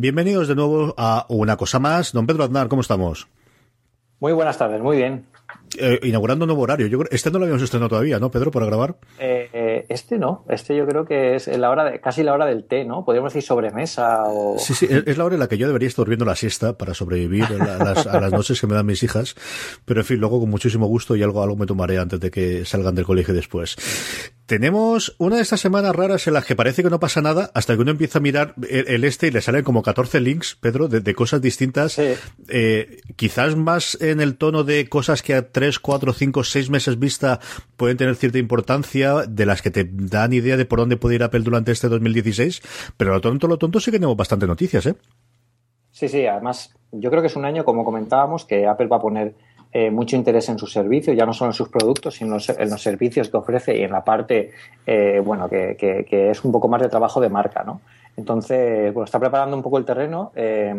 Bienvenidos de nuevo a una cosa más. Don Pedro Aznar, ¿cómo estamos? Muy buenas tardes, muy bien. Eh, inaugurando un nuevo horario. Yo creo, este no lo habíamos estrenado todavía, ¿no, Pedro, para grabar? Eh, este no. Este yo creo que es la hora de, casi la hora del té, ¿no? Podríamos decir sobremesa o... Sí, sí, es la hora en la que yo debería estar durmiendo la siesta para sobrevivir a las, a las noches que me dan mis hijas. Pero en fin, luego con muchísimo gusto y algo, algo me tomaré antes de que salgan del colegio después. Tenemos una de estas semanas raras en las que parece que no pasa nada hasta que uno empieza a mirar el, este y le salen como 14 links, Pedro, de, de cosas distintas. Sí. Eh, quizás más en el tono de cosas que 3, 4, 5, 6 meses vista pueden tener cierta importancia, de las que te dan idea de por dónde puede ir Apple durante este 2016. Pero lo tonto, lo tonto sí que tenemos bastante noticias, ¿eh? Sí, sí, además yo creo que es un año, como comentábamos, que Apple va a poner eh, mucho interés en sus servicios, ya no solo en sus productos, sino en los servicios que ofrece y en la parte, eh, bueno, que, que, que, es un poco más de trabajo de marca, ¿no? Entonces, bueno, está preparando un poco el terreno. Eh,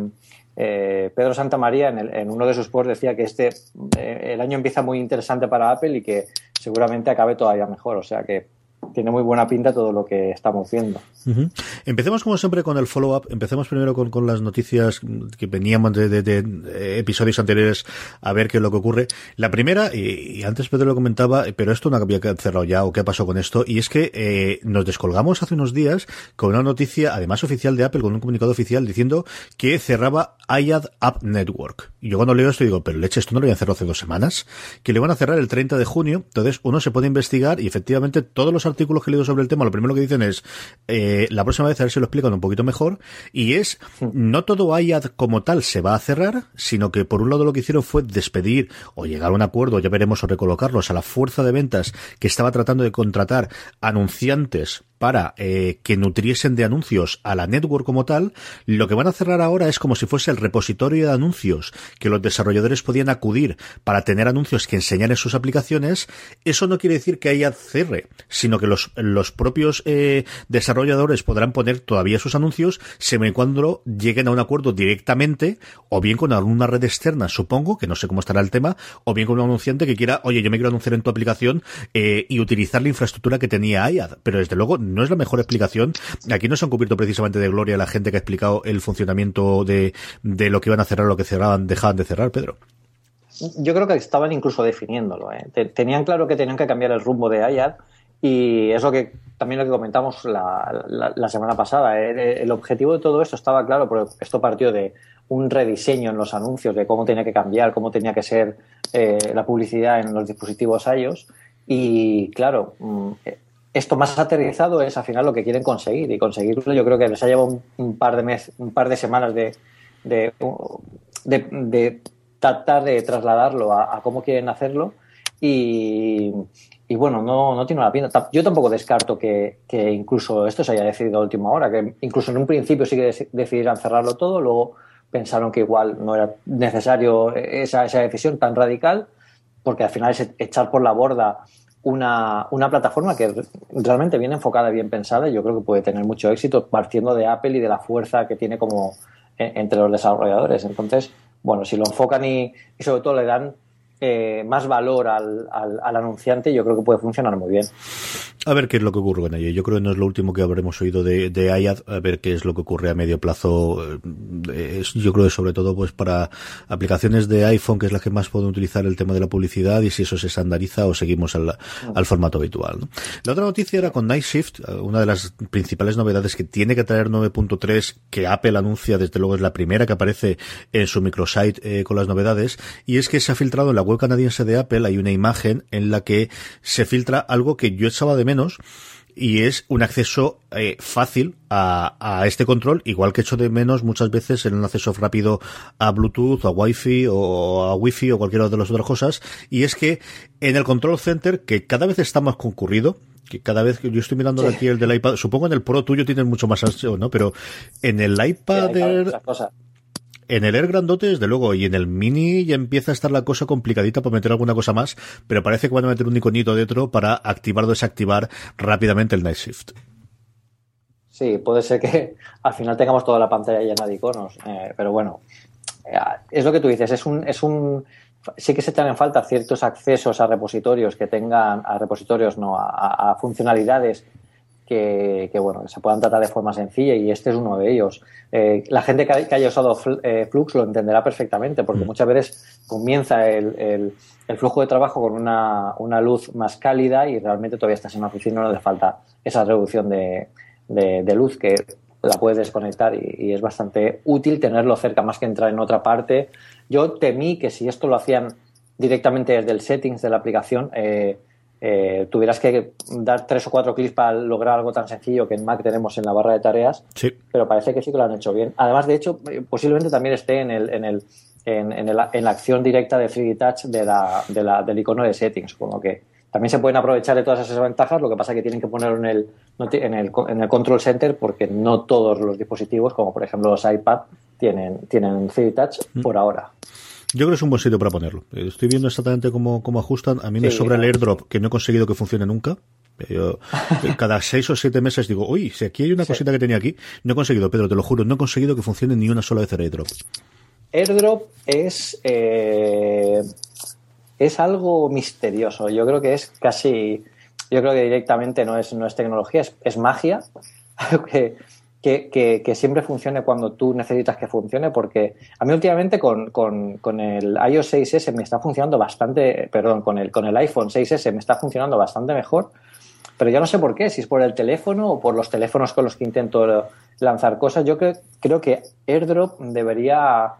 eh, Pedro Santamaría en, el, en, uno de sus posts decía que este eh, el año empieza muy interesante para Apple y que seguramente acabe todavía mejor. O sea que tiene muy buena pinta todo lo que estamos viendo. Empecemos como siempre con el follow-up. Empecemos primero con, con, las noticias que veníamos de, episodios anteriores a ver qué es lo que ocurre. La primera, y, y, antes Pedro lo comentaba, pero esto no había cerrado ya o qué pasó con esto, y es que eh, nos descolgamos hace unos días con una noticia, además oficial de Apple, con un comunicado oficial diciendo que cerraba iAd App Network. Y yo cuando leo esto digo, pero leche, esto no lo habían cerrado hace dos semanas, que le van a cerrar el 30 de junio, entonces uno se puede investigar y efectivamente todos los artículos que he leído sobre el tema, lo primero que dicen es, eh, la próxima vez a ver si lo explican un poquito mejor, y es, no todo IAD como tal se va a cerrar, sino que por un lado lo que hicieron fue despedir o llegar a un acuerdo, ya veremos, o recolocarlos a la fuerza de ventas que estaba tratando de contratar anunciantes para eh, que nutriesen de anuncios a la network como tal, lo que van a cerrar ahora es como si fuese el repositorio de anuncios que los desarrolladores podían acudir para tener anuncios que enseñar en sus aplicaciones. Eso no quiere decir que haya cierre, sino que los, los propios eh, desarrolladores podrán poner todavía sus anuncios siempre y cuando lleguen a un acuerdo directamente o bien con alguna red externa, supongo, que no sé cómo estará el tema, o bien con un anunciante que quiera, oye, yo me quiero anunciar en tu aplicación eh, y utilizar la infraestructura que tenía IAD, pero desde luego no es la mejor explicación. Aquí no se han cubierto precisamente de gloria la gente que ha explicado el funcionamiento de, de lo que iban a cerrar, lo que cerraban, dejaban de cerrar, Pedro. Yo creo que estaban incluso definiéndolo. ¿eh? Tenían claro que tenían que cambiar el rumbo de IAD y es lo que también lo que comentamos la, la, semana pasada. ¿eh? El objetivo de todo esto estaba claro, pero esto partió de un rediseño en los anuncios, de cómo tenía que cambiar, cómo tenía que ser eh, la publicidad en los dispositivos iOS. Y claro, esto más aterrizado es al final lo que quieren conseguir y conseguirlo yo creo que les ha llevado un, par de meses, un par de semanas de, de, tratar de trasladarlo a, cómo quieren hacerlo y, y bueno, no, no tiene una pinta. Yo tampoco descarto que, que, incluso esto se haya decidido a última hora, que incluso en un principio sí que decidieran cerrarlo todo, luego pensaron que igual no era necesario esa, esa decisión tan radical, porque al final es echar por la borda una, una, plataforma que realmente bien enfocada y bien pensada y yo creo que puede tener mucho éxito partiendo de Apple y de la fuerza que tiene como eh, entre los desarrolladores. Entonces, bueno, si lo enfocan y, y, sobre todo le dan eh, más valor al, al, anunciante, yo creo que puede funcionar muy bien. A ver qué es lo que ocurre con ello. Yo creo que no es lo último que habremos oído de, de Ayad, a ver qué es lo que ocurre a medio plazo. Eh, yo creo que sobre todo pues para aplicaciones de iPhone, que es la que más pueden utilizar el tema de la publicidad, y si eso se estandariza o seguimos al, al formato habitual. La otra noticia era con Night Shift, una de las principales novedades que tiene que traer 9.3, que Apple anuncia, desde luego es la primera que aparece en su microsite eh, con las novedades, y es que se ha filtrado en la web canadiense de Apple, hay una imagen en la que se filtra algo que yo echaba de menos, y es un acceso eh, fácil a, a, este control, igual que echo de menos muchas veces en un acceso rápido a Bluetooth, a Wi-Fi o a Wi-Fi o cualquiera de las otras cosas, y es que en el Control Center, que cada vez está más concurrido, que cada vez que yo estoy mirando aquí el del iPad, supongo en el Pro tuyo tienes mucho más ancho, ¿no? Pero en el iPad, en el Air grandote, desde luego, y en el Mini ya empieza a estar la cosa complicadita para meter alguna cosa más, pero parece que van a meter un iconito dentro para activar o desactivar rápidamente el Night Shift. Sí, puede ser que al final tengamos toda la pantalla llena de iconos, eh, pero bueno, eh, es lo que tú dices, es un, es un, sí que se echan en falta ciertos accesos a repositorios que tengan, a repositorios, no, a, funcionalidades que, bueno, se puedan tratar de forma sencilla y este es uno de ellos. Eh, la gente que, haya usado eh, Flux lo entenderá perfectamente porque mm. muchas veces comienza el, flujo de trabajo con una, luz más cálida y realmente todavía estás en una oficina y no le falta esa reducción de, luz que la puedes desconectar y, es bastante útil tenerlo cerca más que entrar en otra parte yo temí que si esto lo hacían directamente desde el settings de la aplicación, eh, eh, tuvieras que dar tres o cuatro clics para lograr algo tan sencillo que en Mac tenemos en la barra de tareas. Sí. Pero parece que sí que lo han hecho bien. Además, de hecho, posiblemente también esté en el, en el en, en, la acción directa de 3D Touch de la, de la, del icono de settings, como que también se pueden aprovechar de todas esas ventajas, lo que pasa es que tienen que ponerlo en el, en el, en el control center porque no todos los dispositivos, como por ejemplo los iPad, tienen, tienen 3D Touch por ahora. Yo creo que es un buen sitio para ponerlo. Estoy viendo exactamente cómo, cómo ajustan. A mí me sobra el airdrop, que no he conseguido que funcione nunca. Yo, cada seis o siete meses digo, uy, si aquí hay una cosita que tenía aquí, no he conseguido, Pedro, te lo juro, no he conseguido que funcione ni una sola vez el airdrop. Airdrop es eh, es algo misterioso. Yo creo que es casi, yo creo que directamente no es, no es tecnología, es, magia. que, que, siempre funcione cuando tú necesitas que funcione, porque a mí últimamente con, con, el iOS 6S me está funcionando bastante, perdón, con el, con el iPhone 6S me está funcionando bastante mejor, pero ya no sé por qué, si es por el teléfono o por los teléfonos con los que intento lanzar cosas. Yo creo que AirDrop debería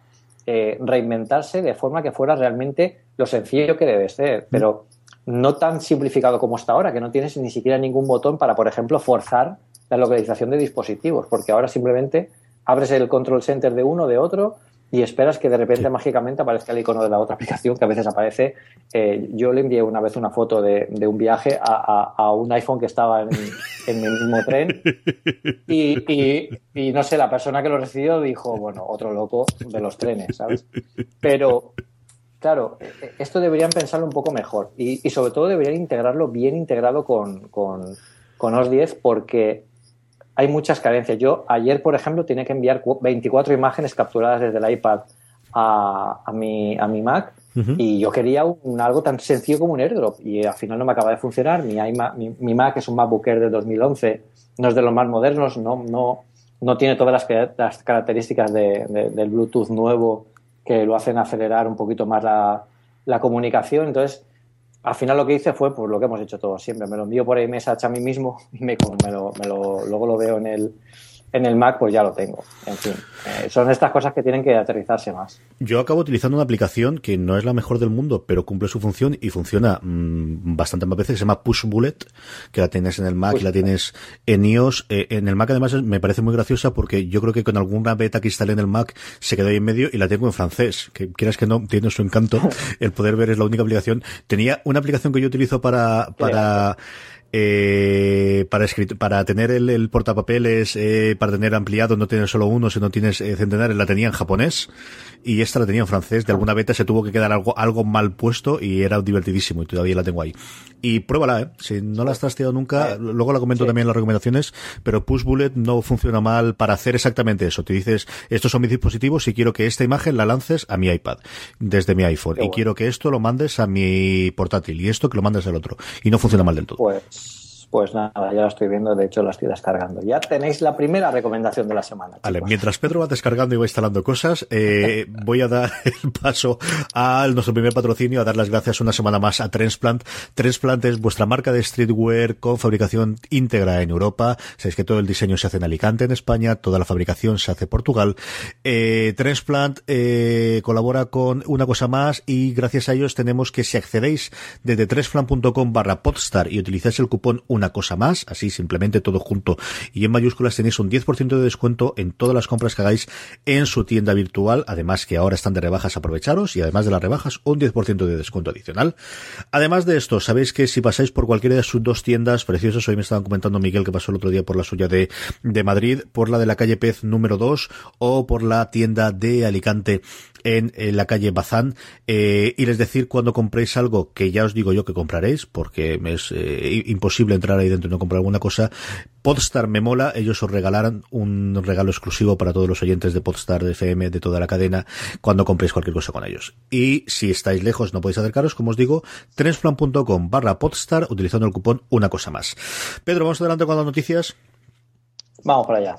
eh, reinventarse de forma que fuera realmente lo sencillo que debe ser, pero no tan simplificado como está ahora, que no tienes ni siquiera ningún botón para, por ejemplo, forzar la localización de dispositivos, porque ahora simplemente abres el control center de uno, de otro, y esperas que de repente mágicamente aparezca el icono de la otra aplicación que a veces aparece. Eh, yo le envié una vez una foto de, un viaje a, un iPhone que estaba en, en mi mismo tren y, y, no sé, la persona que lo recibió dijo, bueno, otro loco de los trenes, ¿sabes? Pero, claro, esto deberían pensarlo un poco mejor y, y sobre todo deberían integrarlo bien integrado con, con, con OS 10 porque hay muchas carencias. Yo ayer, por ejemplo, tenía que enviar 24 imágenes capturadas desde el iPad a, a, mi, a mi Mac y yo quería un, algo tan sencillo como un airdrop y al final no me acaba de funcionar. Mi, mi, Mac es un MacBook Air de 2011, no es de los más modernos, no, no, no tiene todas las, características de, del Bluetooth nuevo que lo hacen acelerar un poquito más la, la comunicación. Entonces, al final lo que hice fue pues lo que hemos hecho todos siempre. Me lo envío por iMessage a mí mismo y me, me, lo, me lo, luego lo veo en el, en el Mac pues ya lo tengo. En fin, eh, son estas cosas que tienen que aterrizarse más. Yo acabo utilizando una aplicación que no es la mejor del mundo, pero cumple su función y funciona mm, bastante más veces, que se llama Push Bullet, que la tienes en el Mac y la tienes en iOS. Eh, en el Mac además me parece muy graciosa porque yo creo que con alguna beta que instalé en el Mac se quedó ahí en medio y la tengo en francés, que quieras que no, tiene su encanto. el poder ver es la única aplicación. Tenía una aplicación que yo utilizo para, para eh, para, para tener el, el portapapeles, eh, para tener ampliado, no tener solo uno, sino tienes eh, centenares, la tenía en japonés y esta la tenía en francés. De alguna beta se tuvo que quedar algo, algo mal puesto y era divertidísimo y todavía la tengo ahí. Y pruébala, ¿eh? Si no la has trasteado nunca, luego la comento también en las recomendaciones, pero Push Bullet no funciona mal para hacer exactamente eso. Te dices, estos son mis dispositivos y quiero que esta imagen la lances a mi iPad desde mi iPhone y quiero que esto lo mandes a mi portátil y esto que lo mandes al otro. Y no funciona mal del todo. Pues pues nada, ya la estoy viendo, de hecho la estoy descargando. Ya tenéis la primera recomendación de la semana. Vale, mientras Pedro va descargando y va instalando cosas, eh, voy a dar el paso a nuestro primer patrocinio, a dar las gracias una semana más a Transplant. Transplant es vuestra marca de streetwear con fabricación íntegra en Europa. Sabéis que todo el diseño se hace en Alicante, en España, toda la fabricación se hace en Portugal. Eh, Transplant eh, colabora con una cosa más y gracias a ellos tenemos que si accedéis desde transplant.com barra podstar y utilizáis el cupón una cosa más, así simplemente todo junto y en mayúsculas tenéis un 10% de descuento en todas las compras que hagáis en su tienda virtual, además que ahora están de rebajas, aprovecharos y además de las rebajas un 10% de descuento adicional. Además de esto, sabéis que si pasáis por cualquiera de sus dos tiendas preciosas, hoy me estaban comentando Miguel que pasó el otro día por la suya de, de Madrid, por la de la calle Pez número 2 o por la tienda de Alicante en, la calle Bazán eh, y les decir cuando compréis algo que ya os digo yo que compraréis porque es eh, imposible entrar ahí dentro y no comprar alguna cosa Podstar me mola, ellos os regalarán un regalo exclusivo para todos los oyentes de Podstar de FM de toda la cadena cuando compréis cualquier cosa con ellos. Y si estáis lejos no podéis acercaros, como os digo, trensplan.com barra Podstar utilizando el cupón una cosa más. Pedro, vamos adelante con las noticias. Vamos para allá.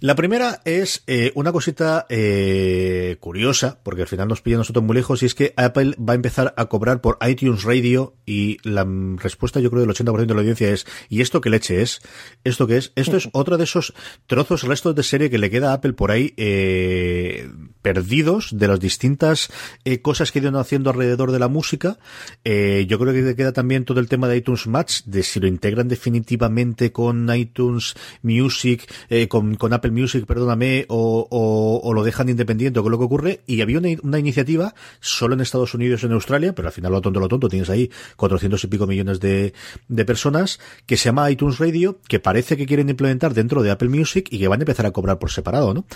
La primera es eh, una cosita eh, curiosa, porque al final nos pilla nosotros muy lejos, y es que Apple va a empezar a cobrar por iTunes Radio y la respuesta yo creo del 80% de la audiencia es ¿y esto qué leche es? ¿Esto qué es? Esto es otro de esos trozos, restos de serie que le queda a Apple por ahí eh, perdidos de las distintas eh, cosas que iban haciendo alrededor de la música. Eh, yo creo que le queda también todo el tema de iTunes Match, de si lo integran definitivamente con iTunes Music eh, con, Apple Music, perdóname, o, lo dejan independiente, es lo que ocurre. Y había una, iniciativa solo en Estados Unidos y en Australia, pero al final lo tonto, lo tonto, tienes ahí 400 y pico millones de, personas, que se llama iTunes Radio, que parece que quieren implementar dentro de Apple Music y que van a empezar a cobrar por separado, ¿no?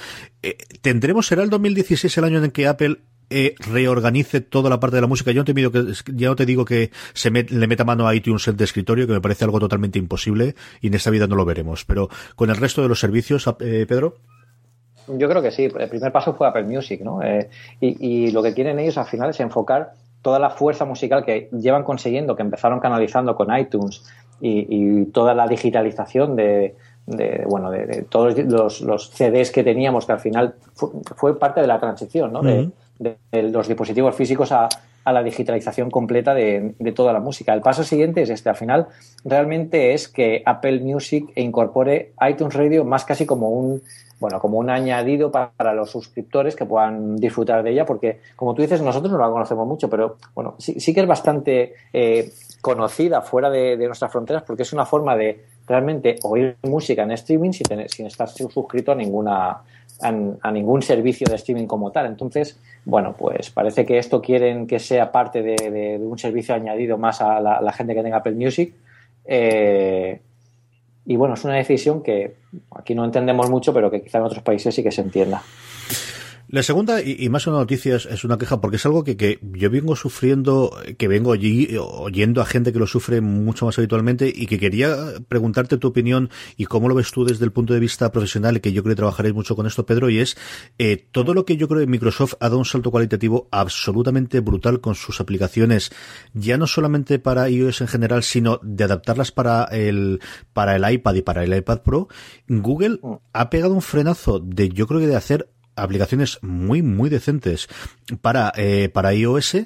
Eh, tendremos, será el 2016 el año en que Apple eh, reorganice toda la parte de la música. Yo no te, digo que, ya no te digo que se le meta mano a iTunes de escritorio, que me parece algo totalmente imposible y en esta vida no lo veremos. Pero con el resto de los servicios, eh, Pedro. Yo creo que sí. El primer paso fue Apple Music, ¿no? Eh, y, lo que quieren ellos al final es enfocar toda la fuerza musical que llevan consiguiendo, que empezaron canalizando con iTunes y, toda la digitalización de, bueno de, todos los, CDs que teníamos que al final fue, parte de la transición ¿no? De, los dispositivos físicos a, la digitalización completa de, toda la música. El paso siguiente es este. Al final, realmente es que Apple Music incorpore iTunes Radio más casi como un bueno, como un añadido para, los suscriptores que puedan disfrutar de ella, porque como tú dices, nosotros no la conocemos mucho, pero bueno, sí, sí que es bastante eh, conocida fuera de, nuestras fronteras porque es una forma de realmente oír música en streaming sin estar suscrito a ninguna a, ningún servicio de streaming como tal. Entonces, bueno, pues parece que esto quieren que sea parte de, un servicio añadido más a la, gente que tenga Apple Music. Eh, y bueno, es una decisión que aquí no entendemos mucho, pero que quizá en otros países sí que se entienda. La segunda, y, más una noticia, es, una queja, porque es algo que, que, yo vengo sufriendo, que vengo allí oyendo a gente que lo sufre mucho más habitualmente y que quería preguntarte tu opinión y cómo lo ves tú desde el punto de vista profesional, que yo creo que trabajaréis mucho con esto, Pedro, y es eh, todo lo que yo creo que Microsoft ha dado un salto cualitativo absolutamente brutal con sus aplicaciones, ya no solamente para iOS en general, sino de adaptarlas para el, para el iPad y para el iPad Pro. Google mm. ha pegado un frenazo de, yo creo que de hacer aplicaciones muy, muy decentes para, eh, para iOS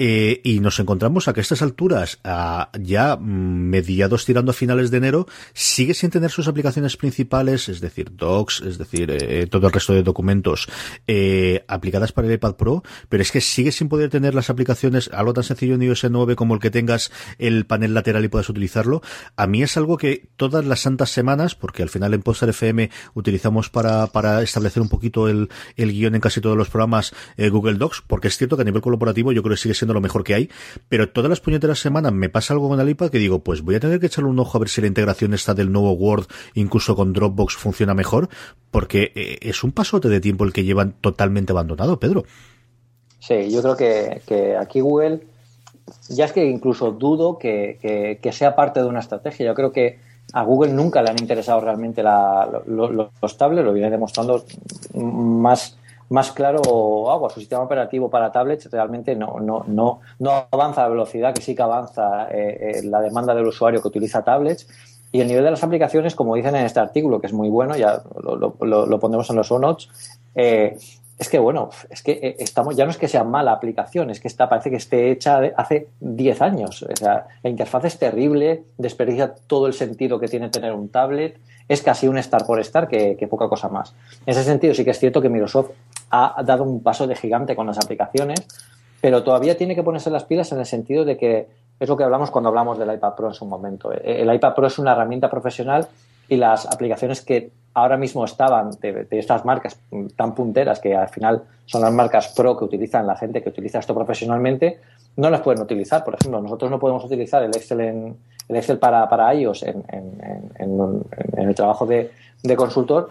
eh, y nos encontramos a que a estas alturas, a ya mediados tirando a finales de enero, sigue sin tener sus aplicaciones principales, es decir, Docs, es decir, eh, todo el resto de documentos eh, aplicadas para el iPad Pro, pero es que sigue sin poder tener las aplicaciones, algo tan sencillo en iOS 9 como el que tengas el panel lateral y puedas utilizarlo. A mí es algo que todas las santas semanas, porque al final en Poster FM utilizamos para, para establecer un poquito el, el guion en casi todos los programas Google Docs, porque es cierto que a nivel colaborativo yo creo que sigue siendo lo mejor que hay, pero todas las puñeteras semanas me pasa algo con el iPad que digo, pues voy a tener que echarle un ojo a ver si la integración está del nuevo Word, incluso con Dropbox, funciona mejor, porque eh, es un pasote de tiempo el que llevan totalmente abandonado, Pedro. Sí, yo creo que, aquí Google, ya es que incluso dudo que, sea parte de una estrategia. Yo creo que a Google nunca le han interesado realmente los tablets, lo viene demostrando más, más claro agua. Su sistema operativo para tablets realmente no, no, no, no avanza a la velocidad que sí que avanza eh, eh, la demanda del usuario que utiliza tablets. Y el nivel de las aplicaciones, como dicen en este artículo, que es muy bueno, ya lo, lo, lo pondremos en los show notes, eh, es que bueno, es que estamos, ya no es que sea mala aplicación, es que está, parece que esté hecha hace 10 años. O la interfaz es terrible, desperdicia todo el sentido que tiene tener un tablet, es casi un estar por estar que, poca cosa más. En ese sentido sí que es cierto que Microsoft ha dado un paso de gigante con las aplicaciones, pero todavía tiene que ponerse las pilas en el sentido de que es lo que hablamos cuando hablamos del iPad Pro en su momento. El iPad Pro es una herramienta profesional y las aplicaciones que ahora mismo estaban de, estas marcas tan punteras que al final son las marcas pro que utilizan la gente que utiliza esto profesionalmente, no las pueden utilizar. Por ejemplo, nosotros no podemos utilizar el Excel en, el Excel para, para iOS en, el trabajo de, consultor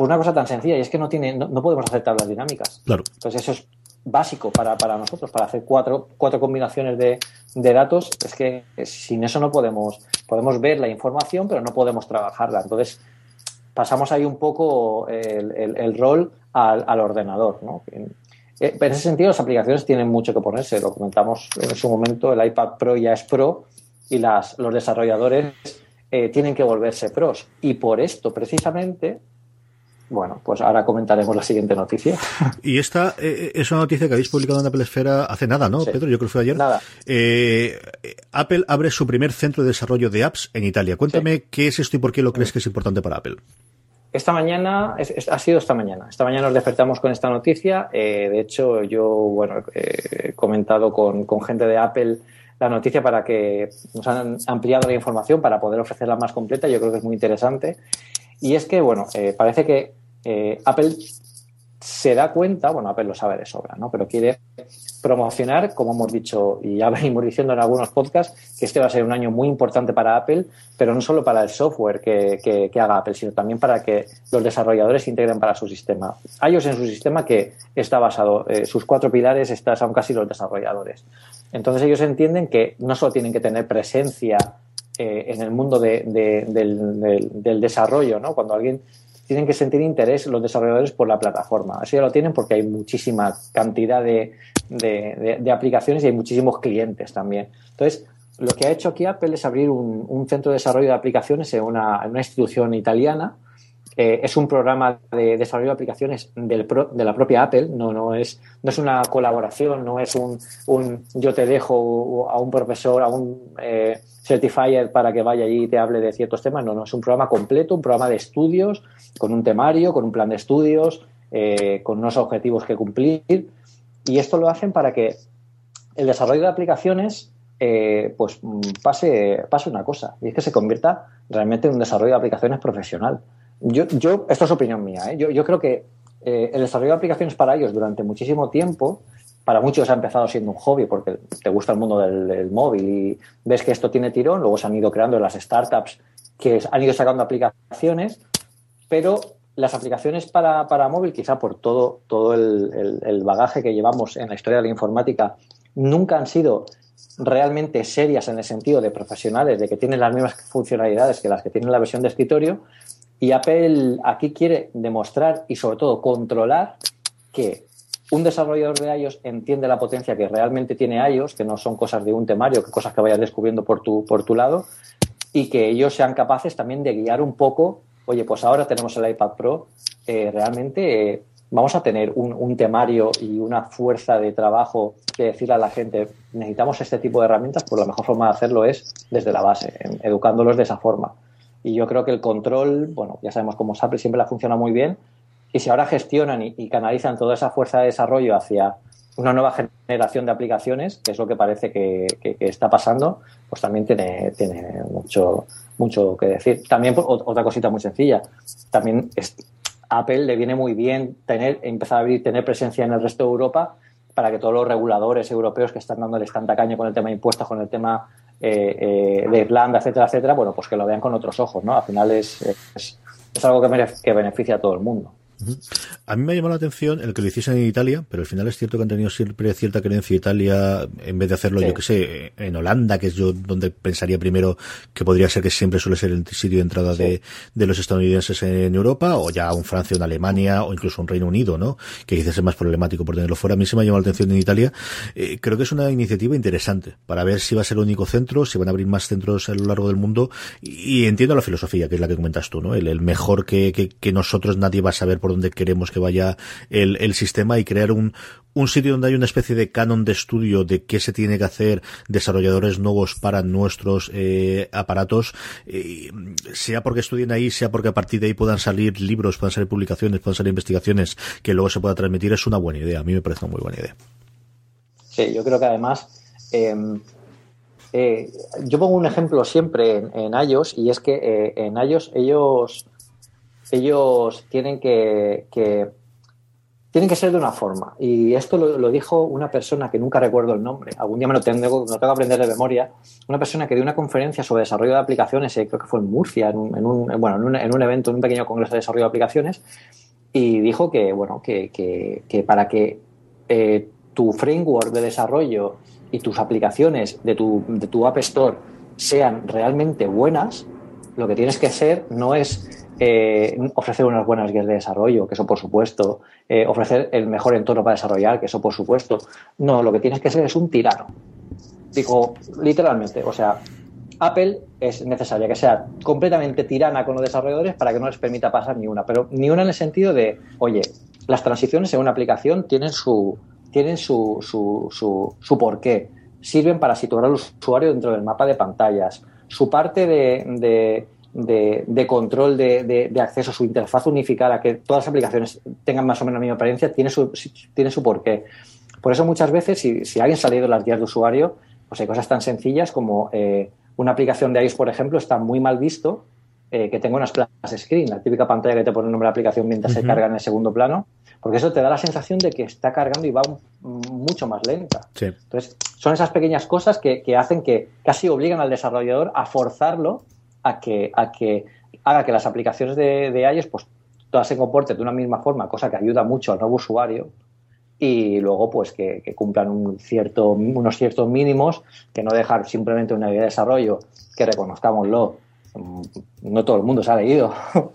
por una cosa tan sencilla y es que no tiene no, podemos hacer tablas dinámicas. Claro. Entonces eso es básico para, para nosotros, para hacer cuatro, cuatro combinaciones de, de datos, es que sin eso no podemos, podemos ver la información, pero no podemos trabajarla. Entonces, pasamos ahí un poco el, rol al, ordenador. ¿no? En, ese sentido, las aplicaciones tienen mucho que ponerse. Lo comentamos en su momento, el iPad Pro ya es Pro y las, los desarrolladores eh, tienen que volverse pros. Y por esto, precisamente, bueno, pues ahora comentaremos la siguiente noticia. Y esta eh, es una noticia que habéis publicado en Apple Esfera hace nada, ¿no, Pedro? Yo creo que fue ayer. Nada. Eh, Apple abre su primer centro de desarrollo de apps en Italia. Cuéntame qué es esto y por qué lo crees que es importante para Apple. Esta mañana, ha sido esta mañana. Esta mañana nos despertamos con esta noticia. Eh, de hecho, yo, bueno, he comentado con, con gente de Apple la noticia para que nos han ampliado la información para poder ofrecerla más completa. Yo creo que es muy interesante. Y es que, bueno, parece que eh, Apple se da cuenta, bueno, Apple lo sabe de sobra, ¿no? Pero quiere promocionar, como hemos dicho y ya venimos diciendo en algunos podcasts, que este va a ser un año muy importante para Apple, pero no solo para el software que, haga Apple, sino también para que los desarrolladores se integren para su sistema. iOS en su sistema que está basado, eh, sus cuatro pilares están, son casi los desarrolladores. Entonces ellos entienden que no solo tienen que tener presencia eh, en el mundo del, del, desarrollo, ¿no? Cuando alguien tienen que sentir interés los desarrolladores por la plataforma. Eso ya lo tienen porque hay muchísima cantidad de, aplicaciones y hay muchísimos clientes también. Entonces, lo que ha hecho aquí Apple es abrir un, centro de desarrollo de aplicaciones en una, institución italiana. Eh, es un programa de desarrollo de aplicaciones del de la propia Apple, no, no, es, no es una colaboración, no es un, un yo te dejo a un profesor, a un eh, certifier para que vaya allí y te hable de ciertos temas. No, no, es un programa completo, un programa de estudios, con un temario, con un plan de estudios, eh, con unos objetivos que cumplir. Y esto lo hacen para que el desarrollo de aplicaciones eh, pues pase, pase una cosa, y es que se convierta realmente en un desarrollo de aplicaciones profesional. Yo, yo esto es opinión mía, ¿eh? yo, yo, creo que el desarrollo de aplicaciones para ellos durante muchísimo tiempo para muchos ha empezado siendo un hobby porque te gusta el mundo del, móvil y ves que esto tiene tirón, luego se han ido creando las startups que han ido sacando aplicaciones, pero las aplicaciones para, móvil, quizá por todo, todo el, bagaje que llevamos en la historia de la informática, nunca han sido realmente serias en el sentido de profesionales, de que tienen las mismas funcionalidades que las que tienen la versión de escritorio. Y Apple aquí quiere demostrar y sobre todo controlar que un desarrollador de iOS entiende la potencia que realmente tiene iOS, que no son cosas de un temario, que cosas que vayas descubriendo por tu, por tu lado, y que ellos sean capaces también de guiar un poco, oye, pues ahora tenemos el iPad Pro, eh, realmente eh, vamos a tener un, temario y una fuerza de trabajo que decirle a la gente, necesitamos este tipo de herramientas, pues la mejor forma de hacerlo es desde la base, educándolos de esa forma. Y yo creo que el control, bueno, ya sabemos cómo Apple siempre la funciona muy bien, y si ahora gestionan y, canalizan toda esa fuerza de desarrollo hacia una nueva generación de aplicaciones, que es lo que parece que, está pasando, pues también tiene, tiene mucho, mucho que decir. También otra cosita muy sencilla, también Apple le viene muy bien tener, empezar a abrir, tener presencia en el resto de Europa para que todos los reguladores europeos que están dándoles tanta caña con el tema de impuestos, con el tema eh, de Irlanda, etcétera, etcétera, bueno, pues que lo vean con otros ojos, ¿no? Al final es, es, es algo que, que beneficia a todo el mundo. A mí me ha llamado la atención el que lo hiciesen en Italia, pero al final es cierto que han tenido siempre cierta creencia Italia, en vez de hacerlo, yo que sé, en Holanda, que es yo donde pensaría primero que podría ser que siempre suele ser el sitio de entrada de, de, los estadounidenses en Europa, o ya un Francia, una Alemania, o incluso un Reino Unido, ¿no? Que quizás es más problemático por tenerlo fuera. A mí se me ha llamado la atención en Italia. Eh, creo que es una iniciativa interesante para ver si va a ser el único centro, si van a abrir más centros a lo largo del mundo. Y, entiendo la filosofía, que es la que comentas tú, ¿no? El, el mejor que, que, que nosotros nadie va a saber por dónde queremos que vaya ya el, el sistema y crear un, un sitio donde hay una especie de canon de estudio de qué se tiene que hacer desarrolladores nuevos para nuestros eh, aparatos, eh, sea porque estudien ahí, sea porque a partir de ahí puedan salir libros, puedan salir publicaciones, puedan salir investigaciones que luego se pueda transmitir, es una buena idea. A mí me parece una muy buena idea. Sí, yo creo que además eh, eh, yo pongo un ejemplo siempre en, en iOS y es que en iOS ellos ellos tienen que, que, tienen que ser de una forma. Y esto lo, lo, dijo una persona que nunca recuerdo el nombre, algún día me lo tengo, tengo que aprender de memoria, una persona que dio una conferencia sobre desarrollo de aplicaciones, eh, creo que fue en Murcia, en un, en un bueno, en un, en un, evento, en un pequeño congreso de desarrollo de aplicaciones, y dijo que, bueno, que, que, que para que eh, tu framework de desarrollo y tus aplicaciones de tu, de tu App Store sean realmente buenas, lo que tienes que hacer no es eh, ofrecer unas buenas guías de desarrollo, que eso por supuesto, eh, ofrecer el mejor entorno para desarrollar, que eso por supuesto. No, lo que tienes que ser es un tirano. Digo, literalmente, o sea, Apple es necesaria que sea completamente tirana con los desarrolladores para que no les permita pasar ni una, pero ni una en el sentido de, oye, las transiciones en una aplicación tienen su, tienen su, su, su, porqué, sirven para situar al usuario dentro del mapa de pantallas. Su parte de de, de control de, de, de, acceso, su interfaz unificada, que todas las aplicaciones tengan más o menos la misma apariencia, tiene su, tiene su porqué. Por eso muchas veces, si, si alguien se ha leído las guías de usuario, pues hay cosas tan sencillas como eh, una aplicación de iOS, por ejemplo, está muy mal visto eh, que tenga una splash screen, la típica pantalla que te pone el nombre de la aplicación mientras uh -huh. se carga en el segundo plano, porque eso te da la sensación de que está cargando y va un, mucho más lenta. Sí. Entonces, son esas pequeñas cosas que, que hacen que casi obligan al desarrollador a forzarlo a que, a que haga que las aplicaciones de, de iOS pues todas se comporten de una misma forma, cosa que ayuda mucho al nuevo usuario y luego pues que, que cumplan un cierto, unos ciertos mínimos, que no dejar simplemente una idea de desarrollo, que reconozcámoslo, no todo el mundo se ha leído,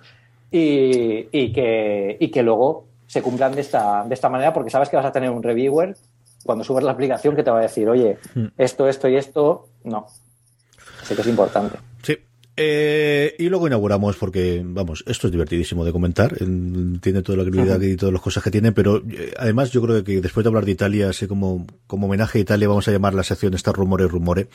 y, y, que, y que luego se cumplan de esta, de esta manera porque sabes que vas a tener un reviewer cuando subes la aplicación que te va a decir, oye, esto, esto y esto, no. Así que es importante. Eh, y luego inauguramos porque, vamos, esto es divertidísimo de comentar, en, tiene toda la credibilidad y todas las cosas que tiene, pero eh, además yo creo que después de hablar de Italia, así como, como homenaje a Italia, vamos a llamar la sección esta rumores, rumores.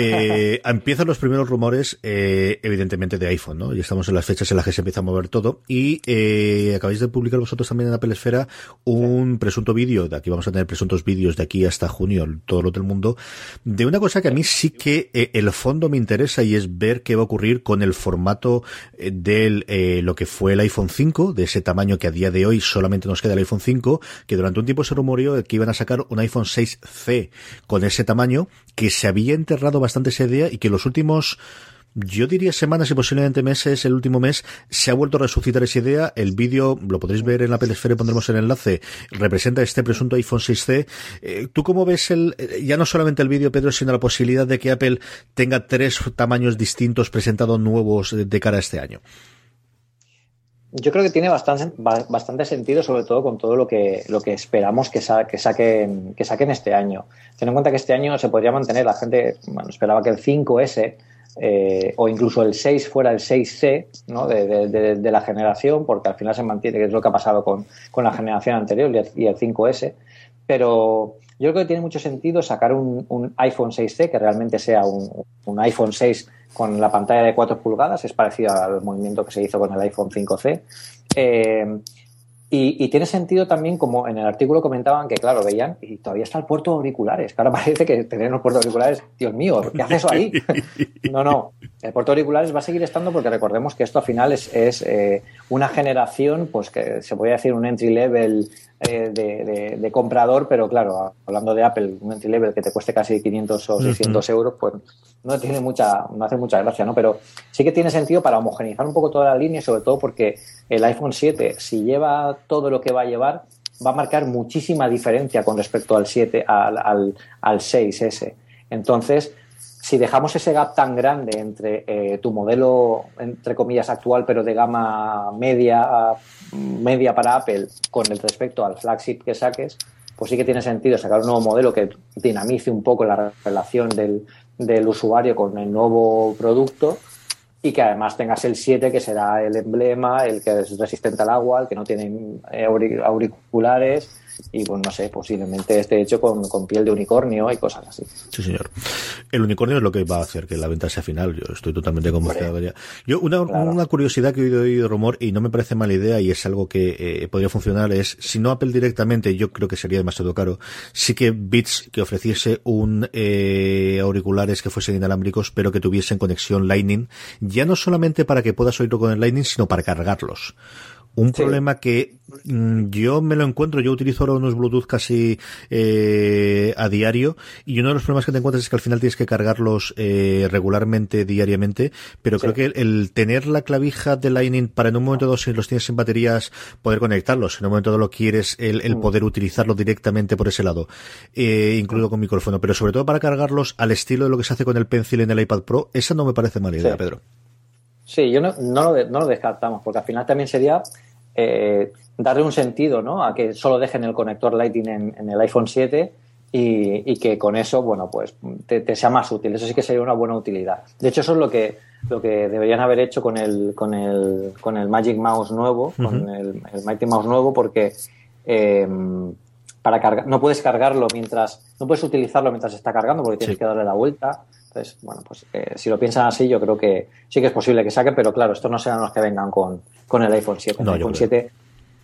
Eh, empiezan los primeros rumores, eh, evidentemente, de iPhone, ¿no? Y estamos en las fechas en las que se empieza a mover todo. Y eh, acabáis de publicar vosotros también en Apple Esfera un sí. presunto vídeo, de aquí vamos a tener presuntos vídeos de aquí hasta junio, todo lo del mundo, de una cosa que a mí sí que eh, el fondo me interesa y es ver qué va a ocurrir con el formato eh, de eh, lo que fue el iPhone 5, de ese tamaño que a día de hoy solamente nos queda el iPhone 5, que durante un tiempo se rumoreó que iban a sacar un iPhone 6C con ese tamaño, que se había enterrado bastante esa idea y que los últimos yo diría semanas y posiblemente meses, el último mes, se ha vuelto a resucitar esa idea. El vídeo, lo podréis ver en la Pelesfera y pondremos el enlace, representa este presunto iPhone 6C. Eh, ¿Tú cómo ves el, ya no solamente el vídeo, Pedro, sino la posibilidad de que Apple tenga tres tamaños distintos presentados nuevos de, de cara a este año? Yo creo que tiene bastante, bastante sentido, sobre todo con todo lo que, lo que esperamos que, sa que, saquen, que saquen este año. Ten en cuenta que este año se podría mantener, la gente bueno, esperaba que el 5S eh, o incluso el 6 fuera el 6C ¿no? de, la generación, porque al final se mantiene, que es lo que ha pasado con, con la generación anterior y el, y el 5S. Pero yo creo que tiene mucho sentido sacar un, un iPhone 6C que realmente sea un, un, iPhone 6 con la pantalla de 4 pulgadas, es parecido al movimiento que se hizo con el iPhone 5C. Eh, Y, tiene sentido también, como en el artículo comentaban, que claro, veían, y todavía está el puerto de auriculares, que ahora parece que tener los puertos de auriculares, Dios mío, ¿qué hace eso ahí? no, no, el puerto de auriculares va a seguir estando porque recordemos que esto al final es, es eh, una generación, pues que se podría decir un entry level eh, de, comprador, pero claro, hablando de Apple, un entry level que te cueste casi 500 o 600 euros, pues no tiene mucha, no hace mucha gracia, ¿no? Pero sí que tiene sentido para homogeneizar un poco toda la línea, sobre todo porque el iPhone 7, si lleva todo lo que va a llevar, va a marcar muchísima diferencia con respecto al 7, al, al, al 6S. Entonces, si dejamos ese gap tan grande entre eh, tu modelo, entre comillas, actual, pero de gama media, media para Apple, con respecto al flagship que saques, pues sí que tiene sentido sacar un nuevo modelo que dinamice un poco la relación del, del usuario con el nuevo producto y que además tengas el 7 que será el emblema, el que es resistente al agua, el que no tiene eh, auriculares y pues no sé, posiblemente esté hecho con, piel de unicornio y cosas así. Sí, señor. El unicornio es lo que va a hacer que la venta sea final. Yo estoy totalmente convencido. Yo, una, una, curiosidad que he oído, oído, rumor y no me parece mala idea y es algo que eh, podría funcionar es, si no Apple directamente, yo creo que sería demasiado caro, sí que Beats que ofreciese un eh, auriculares que fuesen inalámbricos pero que tuviesen conexión Lightning, ya no solamente para que puedas oírlo con el Lightning, sino para cargarlos. Un problema que mm, yo me lo encuentro, yo utilizo ahora unos Bluetooth casi eh, a diario y uno de los problemas que te encuentras es que al final tienes que cargarlos eh, regularmente, diariamente, pero creo que el, tener la clavija de Lightning para en un momento dado, si los tienes en baterías, poder conectarlos, en un momento dado lo quieres, el, mm. poder utilizarlo directamente por ese lado, eh, incluido con micrófono, pero sobre todo para cargarlos al estilo de lo que se hace con el Pencil en el iPad Pro, esa no me parece mala idea, Pedro. Sí, yo no, no, lo, no lo descartamos, porque al final también sería eh, darle un sentido ¿no? a que solo dejen el conector Lightning en, el iPhone 7 y, que con eso, bueno, pues te, sea más útil. Eso sí que sería una buena utilidad. De hecho, eso es lo que, lo que deberían haber hecho con el, con el, con el Magic Mouse nuevo, con el, Mighty Mouse nuevo, porque em, para cargar, no puedes cargarlo mientras, no puedes utilizarlo mientras está cargando porque tienes que darle la vuelta. Entonces, bueno, pues eh, si lo piensan así, yo creo que sí que es posible que saquen, pero claro, estos no serán los que vengan con, con el iPhone 7. el iPhone 7,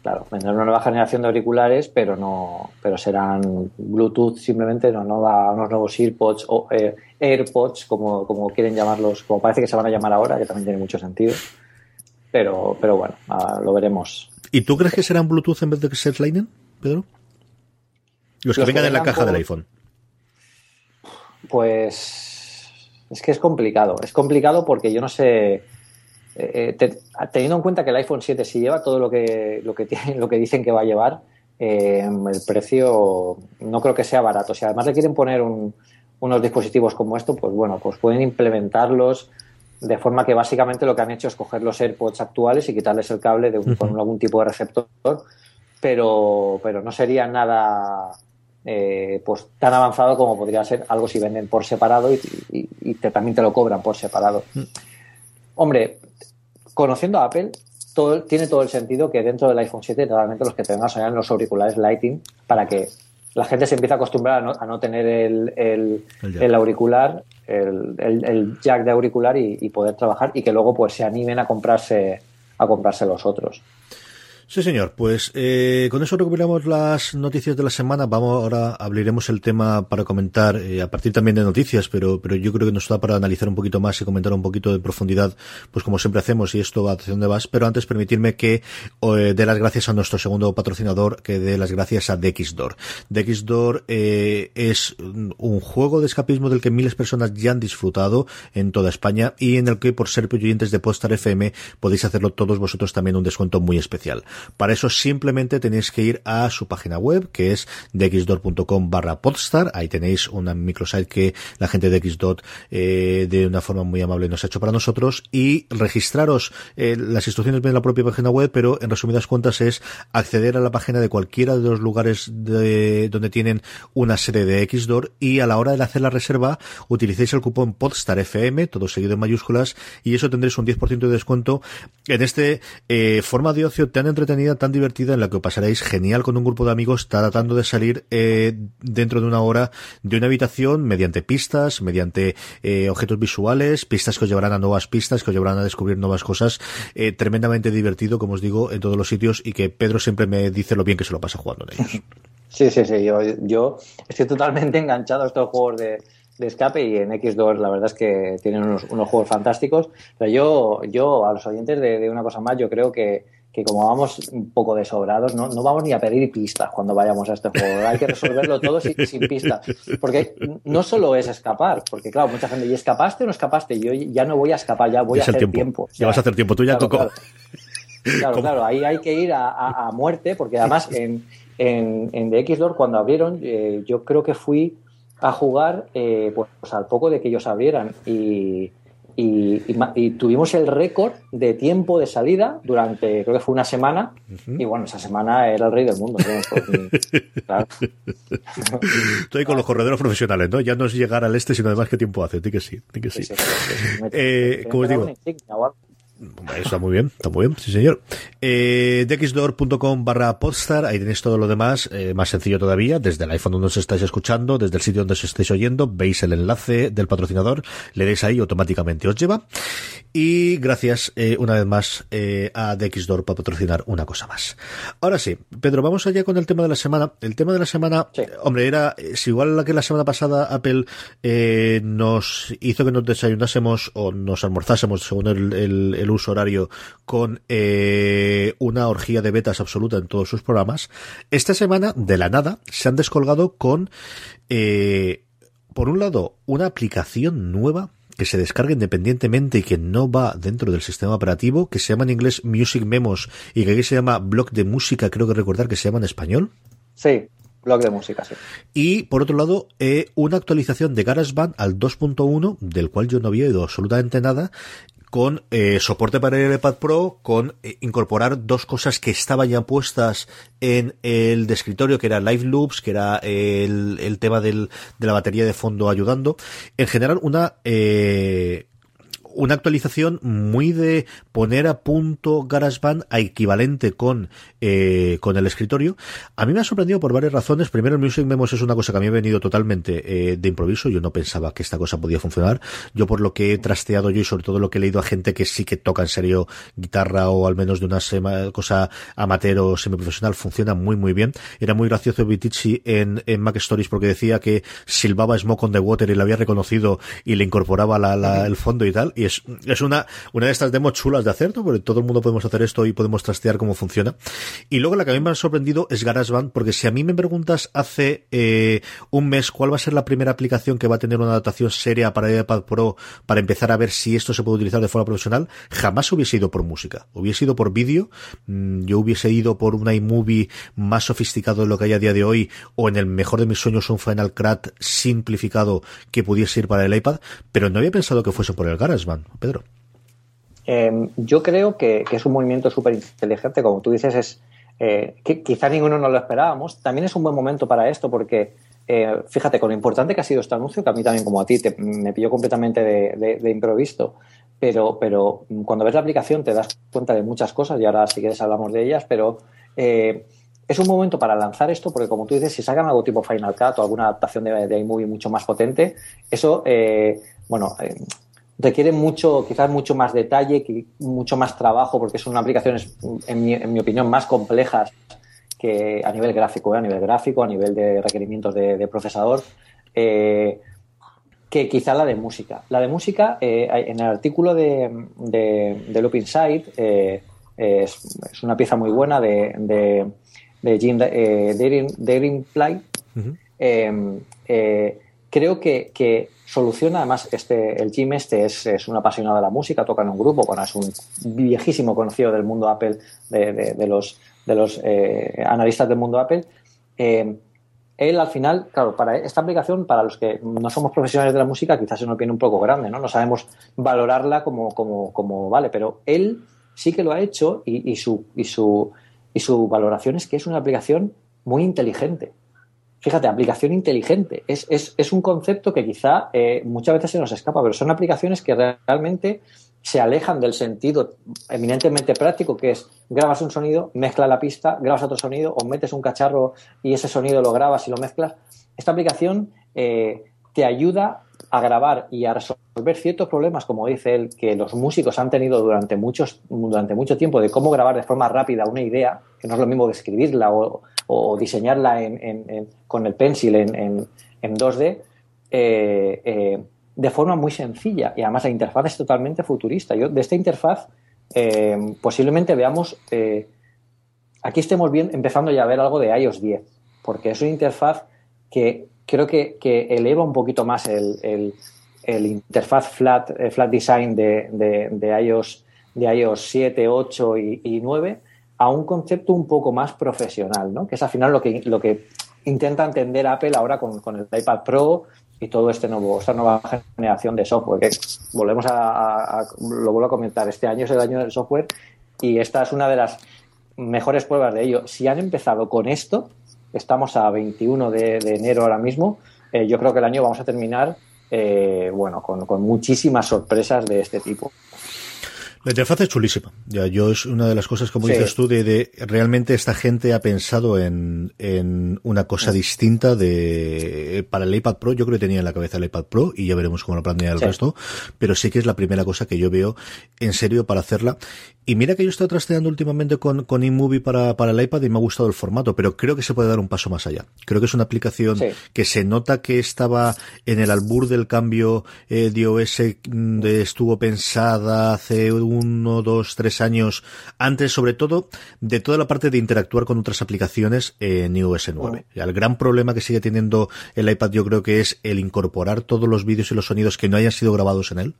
claro, vendrá una nueva generación de auriculares, pero no, pero serán Bluetooth simplemente, no, no va unos nuevos AirPods o eh, AirPods, como, como quieren llamarlos, como parece que se van a llamar ahora, que también tiene mucho sentido. Pero, pero bueno, ah, lo veremos. ¿Y tú crees que serán Bluetooth en vez de que ser Lightning, Pedro? Los que vengan en la caja del iPhone. Pues es que es complicado. Es complicado porque yo no sé eh, eh, teniendo en cuenta que el iPhone 7 si lleva todo lo que, lo que, tiene, lo que dicen que va a llevar, eh, el precio no creo que sea barato. Si además le quieren poner unos dispositivos como esto, pues bueno, pues pueden implementarlos de forma que básicamente lo que han hecho es coger los AirPods actuales y quitarles el cable de con algún tipo de receptor, pero, pero no sería nada pues tan avanzado como podría ser algo si venden por separado y, también te lo cobran por separado. Mm. Hombre, conociendo a Apple, todo, tiene todo el sentido que dentro del iPhone 7 realmente los que tengan sean los auriculares Lighting para que la gente se empiece a acostumbrar a no, tener el, auricular, el, jack de auricular y, y, poder trabajar y que luego pues se animen a comprarse a comprarse los otros. Sí, señor. Pues eh, con eso recuperamos las noticias de la semana. Vamos ahora abriremos el tema para comentar eh, a partir también de noticias, pero pero yo creo que nos da para analizar un poquito más y comentar un poquito de profundidad, pues como siempre hacemos y esto va a dónde vas. Pero antes permitirme que eh, dé las gracias a nuestro segundo patrocinador, que dé las gracias a Dexdoor. Dexdoor eh, es un juego de escapismo del que miles de personas ya han disfrutado en toda España y en el que por ser oyentes de Postar FM podéis hacerlo todos vosotros también un descuento muy especial. Para eso simplemente tenéis que ir a su página web, que es dxdot.com barra podstar. Ahí tenéis una microsite que la gente de Xdot eh, de una forma muy amable nos ha hecho para nosotros y registraros. Eh, las instrucciones ven en la propia página web, pero en resumidas cuentas es acceder a la página de cualquiera de los lugares de, donde tienen una serie de Xdot y a la hora de hacer la reserva utilicéis el cupón PODSTARFM, todo seguido en mayúsculas, y eso tendréis un 10% de descuento. En este eh, forma de ocio tan entretenido entretenida, tan divertida, en la que pasaréis genial con un grupo de amigos tratando de salir eh, dentro de una hora de una habitación mediante pistas, mediante eh, objetos visuales, pistas que os llevarán a nuevas pistas, que os llevarán a descubrir nuevas cosas. Eh, tremendamente divertido, como os digo, en todos los sitios y que Pedro siempre me dice lo bien que se lo pasa jugando en ellos. Sí, sí, sí. Yo, yo estoy totalmente enganchado a estos juegos de, escape y en X2 la verdad es que tienen unos, unos juegos fantásticos. Pero yo, yo a los oyentes de, una cosa más, yo creo que, que como vamos un poco desobrados, ¿no? no vamos ni a pedir pistas cuando vayamos a este juego. Hay que resolverlo todo sin, sin pistas. Porque no solo es escapar, porque claro, mucha gente, ¿y escapaste o no escapaste? Yo ya no voy a escapar, ya voy Es a hacer tiempo. tiempo. O Ya sea, vas a hacer tiempo. Tú ya claro, Coco. claro. Claro, claro, ahí hay que ir a, a- a muerte, porque además en, en, en The X-Door, cuando abrieron, eh, yo creo que fui a jugar eh, pues, al poco de que ellos abrieran y, y, y y tuvimos el récord de tiempo de salida durante, creo que fue una semana, y bueno, esa semana era el rey del mundo. ¿no? Pues, claro. Estoy con los corredores profesionales, ¿no? Ya no es llegar al este, sino además qué tiempo hace. Di que sí, di que sí. Eh, como os digo. Está muy bien, está muy bien, sí señor. Eh, dxdoor.com barra podstar, ahí tenéis todo lo demás, eh, más sencillo todavía, desde el iPhone donde os estáis escuchando, desde el sitio donde os estáis oyendo, veis el enlace del patrocinador, le deis ahí, automáticamente os lleva. Y gracias eh, una vez más eh, a DXDoor para patrocinar una cosa más. Ahora sí, Pedro, vamos allá con el tema de la semana. El tema de la semana, Sí. eh, hombre, era, es igual la que la semana pasada Apple eh, nos hizo que nos desayunásemos o nos almorzásemos, según el, el- el uso horario, con eh, una orgía de betas absoluta en todos sus programas. Esta semana, de la nada, se han descolgado con, eh, por un lado, una aplicación nueva que se descarga independientemente y que no va dentro del sistema operativo, que se llama en inglés Music Memos y que aquí se llama Blog de Música, creo que recordar que se llama en español. Sí, blog de música, sí. Y por otro lado, eh, una actualización de GarageBand al 2.1, del cual yo no había oído absolutamente nada, con eh, soporte para el iPad Pro, con eh, incorporar dos cosas que estaban ya puestas en el de escritorio, que era Live Loops, que era el, el tema del, de la batería de fondo ayudando. En general, una... Eh, una actualización muy de poner a punto GarageBand a equivalente con, eh, con el escritorio. A mí me ha sorprendido por varias razones. Primero, el Music Memos es una cosa que a mí me ha venido totalmente eh, de improviso. Yo no pensaba que esta cosa podía funcionar. Yo por lo que he trasteado yo y sobre todo lo que he leído a gente que sí que toca en serio guitarra o al menos de una sema- cosa amateur o semiprofesional, funciona muy muy bien. Era muy gracioso Vitici en, en Mac Stories porque decía que silbaba Smoke on the Water y lo había reconocido y le incorporaba la, la- el fondo y tal. Y es, es una, una de estas demos chulas de hacer, ¿no? Porque todo el mundo podemos hacer esto y podemos trastear cómo funciona. Y luego la que a mí me ha sorprendido es GarageBand, porque si a mí me preguntas hace eh, un mes cuál va a ser la primera aplicación que va a tener una adaptación seria para iPad Pro para empezar a ver si esto se puede utilizar de forma profesional, jamás hubiese ido por música. Hubiese ido por vídeo, mm, yo hubiese ido por un iMovie más sofisticado de lo que hay a día de hoy, o en el mejor de mis sueños un Final Cut simplificado que pudiese ir para el iPad, pero no había pensado que fuese por el GarageBand, Pedro. Eh, yo creo que, es un movimiento súper inteligente, como tú dices, es eh, que quizá ninguno no lo esperábamos. También es un buen momento para esto porque, eh, fíjate, con lo importante que ha sido este anuncio, que a mí también como a ti te- me pilló completamente de, de- improviso, pero, pero cuando ves la aplicación te das cuenta de muchas cosas y ahora si quieres hablamos de ellas, pero eh, es un momento para lanzar esto porque como tú dices, si sacan algo tipo Final Cut o alguna adaptación de, iMovie mucho más potente, eso, eh, bueno, requiere mucho, quizás mucho más detalle, mucho más trabajo, porque son aplicaciones, en mi, en mi opinión, más complejas que a nivel gráfico, ¿eh? a nivel gráfico, a nivel de requerimientos de, de procesador, eh, que quizá la de música. La de música, eh, en el artículo de, de, de Loop Inside, es, es una pieza muy buena de, de, de Jim eh, Daring, Daring eh, creo que, que soluciona, además, este, el Jim este es, es un apasionado de la música, toca en un grupo, bueno, es un viejísimo conocido del mundo Apple, de, de- de los, de los eh, analistas del mundo Apple. Eh, él al final, claro, para esta aplicación, para los que no somos profesionales de la música, quizás se nos viene un poco grande, ¿no? No sabemos valorarla como, como, como vale, pero él sí que lo ha hecho y, y su, y, su, y su valoración es que es una aplicación muy inteligente. Fíjate, aplicación inteligente. Es, es, es un concepto que quizá eh, muchas veces se nos escapa, pero son aplicaciones que realmente se alejan del sentido eminentemente práctico que es grabas un sonido, mezcla la pista, grabas otro sonido o metes un cacharro y ese sonido lo grabas y lo mezclas. Esta aplicación eh, te ayuda a grabar y a resolver ciertos problemas, como dice él, que los músicos han tenido durante, muchos, durante mucho tiempo de cómo grabar de forma rápida una idea, que no es lo mismo que escribirla o, diseñarla con el pencil en, 2D, eh, eh, de forma muy sencilla. Y además la interfaz es totalmente futurista. Yo de esta interfaz eh, posiblemente veamos, aquí estemos empezando ya a ver algo de iOS 10, porque es una interfaz que creo que, eleva un poquito más el, interfaz flat, design de, iOS, de iOS 7, 8 y, 9 a un concepto un poco más profesional, ¿no? que es al final lo que, lo que intenta entender Apple ahora con, el iPad Pro y todo este nuevo, esta nueva generación de software, que volvemos a, lo vuelvo a comentar, este año es el año del software y esta es una de las mejores pruebas de ello. Si han empezado con esto, Estamos a 21 de, enero ahora mismo. Eh, yo creo que el año vamos a terminar eh, bueno, con, con muchísimas sorpresas de este tipo. La interfaz es chulísima. Ya, yo es una de las cosas, como dices tú, de, realmente esta gente ha pensado en, en una cosa distinta de para el iPad Pro. Yo creo que tenía en la cabeza el iPad Pro y ya veremos cómo lo plantea el resto. Pero sí que es la primera cosa que yo veo en serio para hacerla. Y mira que yo he estado trasteando últimamente con, con iMovie para, para el iPad y me ha gustado el formato, pero creo que se puede dar un paso más allá. Creo que es una aplicación que se nota que estaba en el albur del cambio eh, de OS, mm, de, estuvo pensada hace uno, dos, tres años, antes sobre todo de toda la parte de interactuar con otras aplicaciones en iOS 9. El gran problema que sigue teniendo el iPad yo creo que es el incorporar todos los vídeos y los sonidos que no hayan sido grabados en él.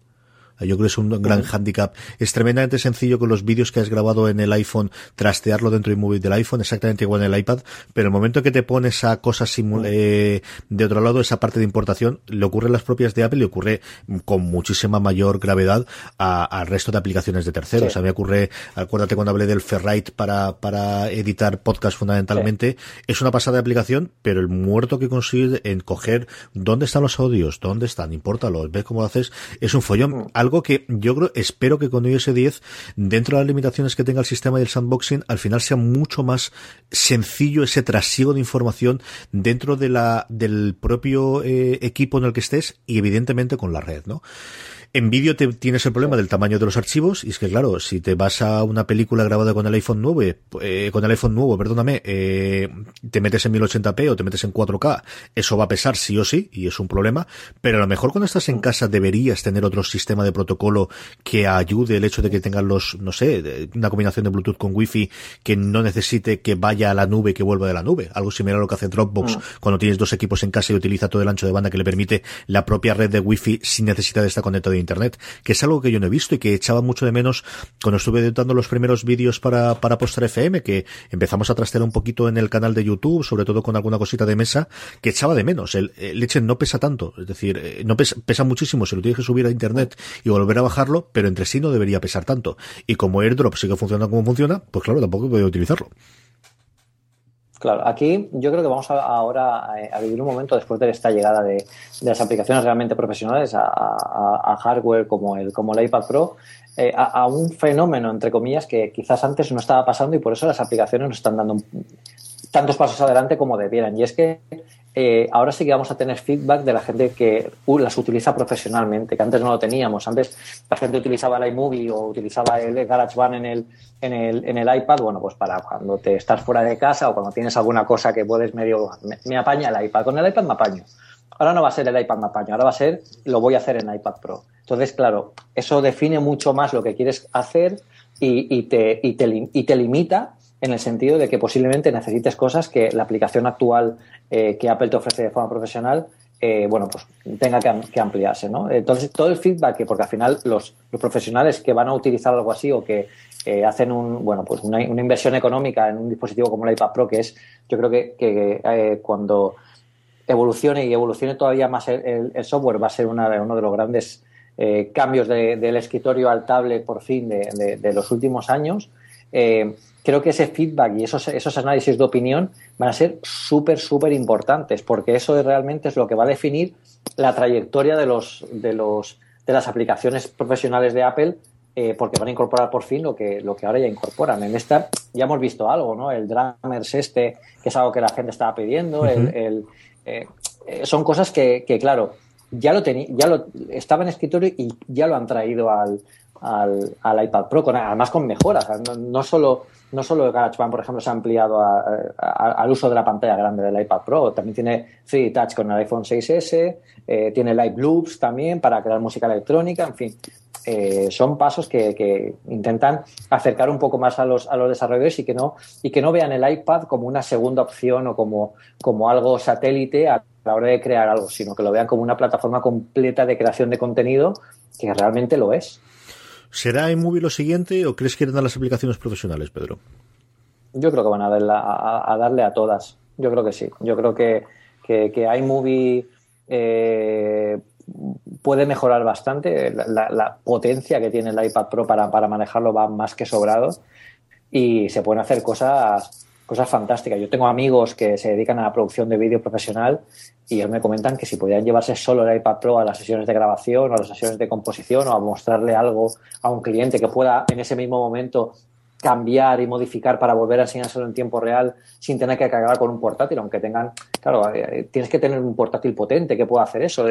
Yo creo que es un gran handicap. Es tremendamente sencillo con los vídeos que has grabado en el iPhone, trastearlo dentro de móvil del iPhone, exactamente igual en el iPad, pero el momento que te pones a cosas eh, de otro lado, esa parte de importación, le ocurre a las propias de Apple y ocurre con muchísima mayor gravedad al resto de aplicaciones de terceros. A mí ocurre, acuérdate cuando hablé del Ferrite para, para editar podcast fundamentalmente, es una pasada de aplicación, pero el muerto que consigue en coger dónde están los audios, dónde están, impórtalos, ves cómo lo haces, es un follón. Algo que yo creo, espero que con iOS 10, dentro de las limitaciones que tenga el sistema del sandboxing, al final sea mucho más sencillo ese trasiego de información dentro de la, del propio eh, equipo en el que estés y evidentemente con la red, ¿no? En vídeo te, tienes el problema del tamaño de los archivos y es que claro, si te vas a una película grabada con el iPhone 9, eh, con el iPhone nuevo, perdóname, eh, te metes en 1080p o te metes en 4K, eso va a pesar sí o sí y es un problema, pero a lo mejor cuando estás en casa deberías tener otro sistema de protocolo que ayude el hecho de que tengas los, no sé, una combinación de Bluetooth con Wi-Fi que no necesite que vaya a la nube y que vuelva de la nube, algo similar a lo que hace Dropbox mm. cuando tienes dos equipos en casa y utiliza todo el ancho de banda que le permite la propia red de Wi-Fi sin necesidad de estar conectado a Internet, que es algo que yo no he visto y que echaba mucho de menos cuando estuve editando los primeros vídeos para, para Postar FM, que empezamos a trastear un poquito en el canal de YouTube, sobre todo con alguna cosita de mesa, que echaba de menos. El, leche no pesa tanto, es decir, eh, no pesa, pesa muchísimo si lo tienes que subir a Internet y volver a bajarlo, pero entre sí no debería pesar tanto. Y como AirDrop sigue funcionando como funciona, pues claro, tampoco puedo utilizarlo. Claro, aquí yo creo que vamos ahora a, vivir un momento después de esta llegada de, las aplicaciones realmente profesionales a, hardware como el, como el iPad Pro, eh, a, un fenómeno, entre comillas, que quizás antes no estaba pasando y por eso las aplicaciones nos están dando tantos pasos adelante como debieran. Y es que eh, ahora sí que vamos a tener feedback de la gente que uh, las utiliza profesionalmente, que antes no lo teníamos. Antes la gente utilizaba el iMovie o utilizaba el GarageBand en el, en el, en el iPad, bueno, pues para cuando te estás fuera de casa o cuando tienes alguna cosa que puedes medio... Me, apaña el iPad. Con el iPad me apaño. Ahora no va a ser el iPad me apaño, ahora va a ser lo voy a hacer en iPad Pro. Entonces, claro, eso define mucho más lo que quieres hacer y, te, y, te, y te limita en el sentido de que posiblemente necesites cosas que la aplicación actual eh, que Apple te ofrece de forma profesional, eh, bueno, pues tenga que, ampliarse, ¿no? Entonces, todo el feedback, que porque al final los, profesionales que van a utilizar algo así o que eh, hacen un, bueno, pues una, inversión económica en un dispositivo como el iPad Pro, que es, yo creo que, cuando evolucione y evolucione todavía más el, software va a ser uno de los grandes cambios del escritorio al tablet por fin de, los últimos años creo que ese feedback y esos, esos análisis de opinión van a ser súper, súper importantes, porque eso realmente es lo que va a definir la trayectoria de, los, de, los, de las aplicaciones profesionales de Apple eh, porque van a incorporar por fin lo que, lo que ahora ya incorporan. En esta ya hemos visto algo, ¿no? El Drummers este, que es algo que la gente estaba pidiendo, el, eh, eh, son cosas que, claro, ya lo, ya lo estaba en escritorio y ya lo han traído al, al, iPad Pro, con, además con mejoras. No, solo, no solo el GarageBand, por ejemplo, se ha ampliado al uso de la pantalla grande del iPad Pro, también tiene 3D Touch con el iPhone 6S, eh, tiene Live Loops también para crear música electrónica, en fin. Eh, son pasos que, intentan acercar un poco más a los, a los desarrolladores y que no y que no vean el iPad como una segunda opción o como, como algo satélite a la hora de crear algo, sino que lo vean como una plataforma completa de creación de contenido que realmente lo es. ¿Será iMovie lo siguiente o crees que irán a las aplicaciones profesionales, Pedro? Yo creo que van a, darle a todas. Yo creo que sí. Yo creo que, que, iMovie eh, puede mejorar bastante. La, potencia que tiene el iPad Pro para, para manejarlo va más que sobrado y se pueden hacer cosas cosas fantásticas. Yo tengo amigos que se dedican a la producción de vídeo profesional y ellos me comentan que si podían llevarse solo el iPad Pro a las sesiones de grabación o a las sesiones de composición o a mostrarle algo a un cliente que pueda en ese mismo momento cambiar y modificar para volver a enseñárselo en tiempo real sin tener que cargar con un portátil, aunque tengan, claro, eh, tienes que tener un portátil potente que pueda hacer eso.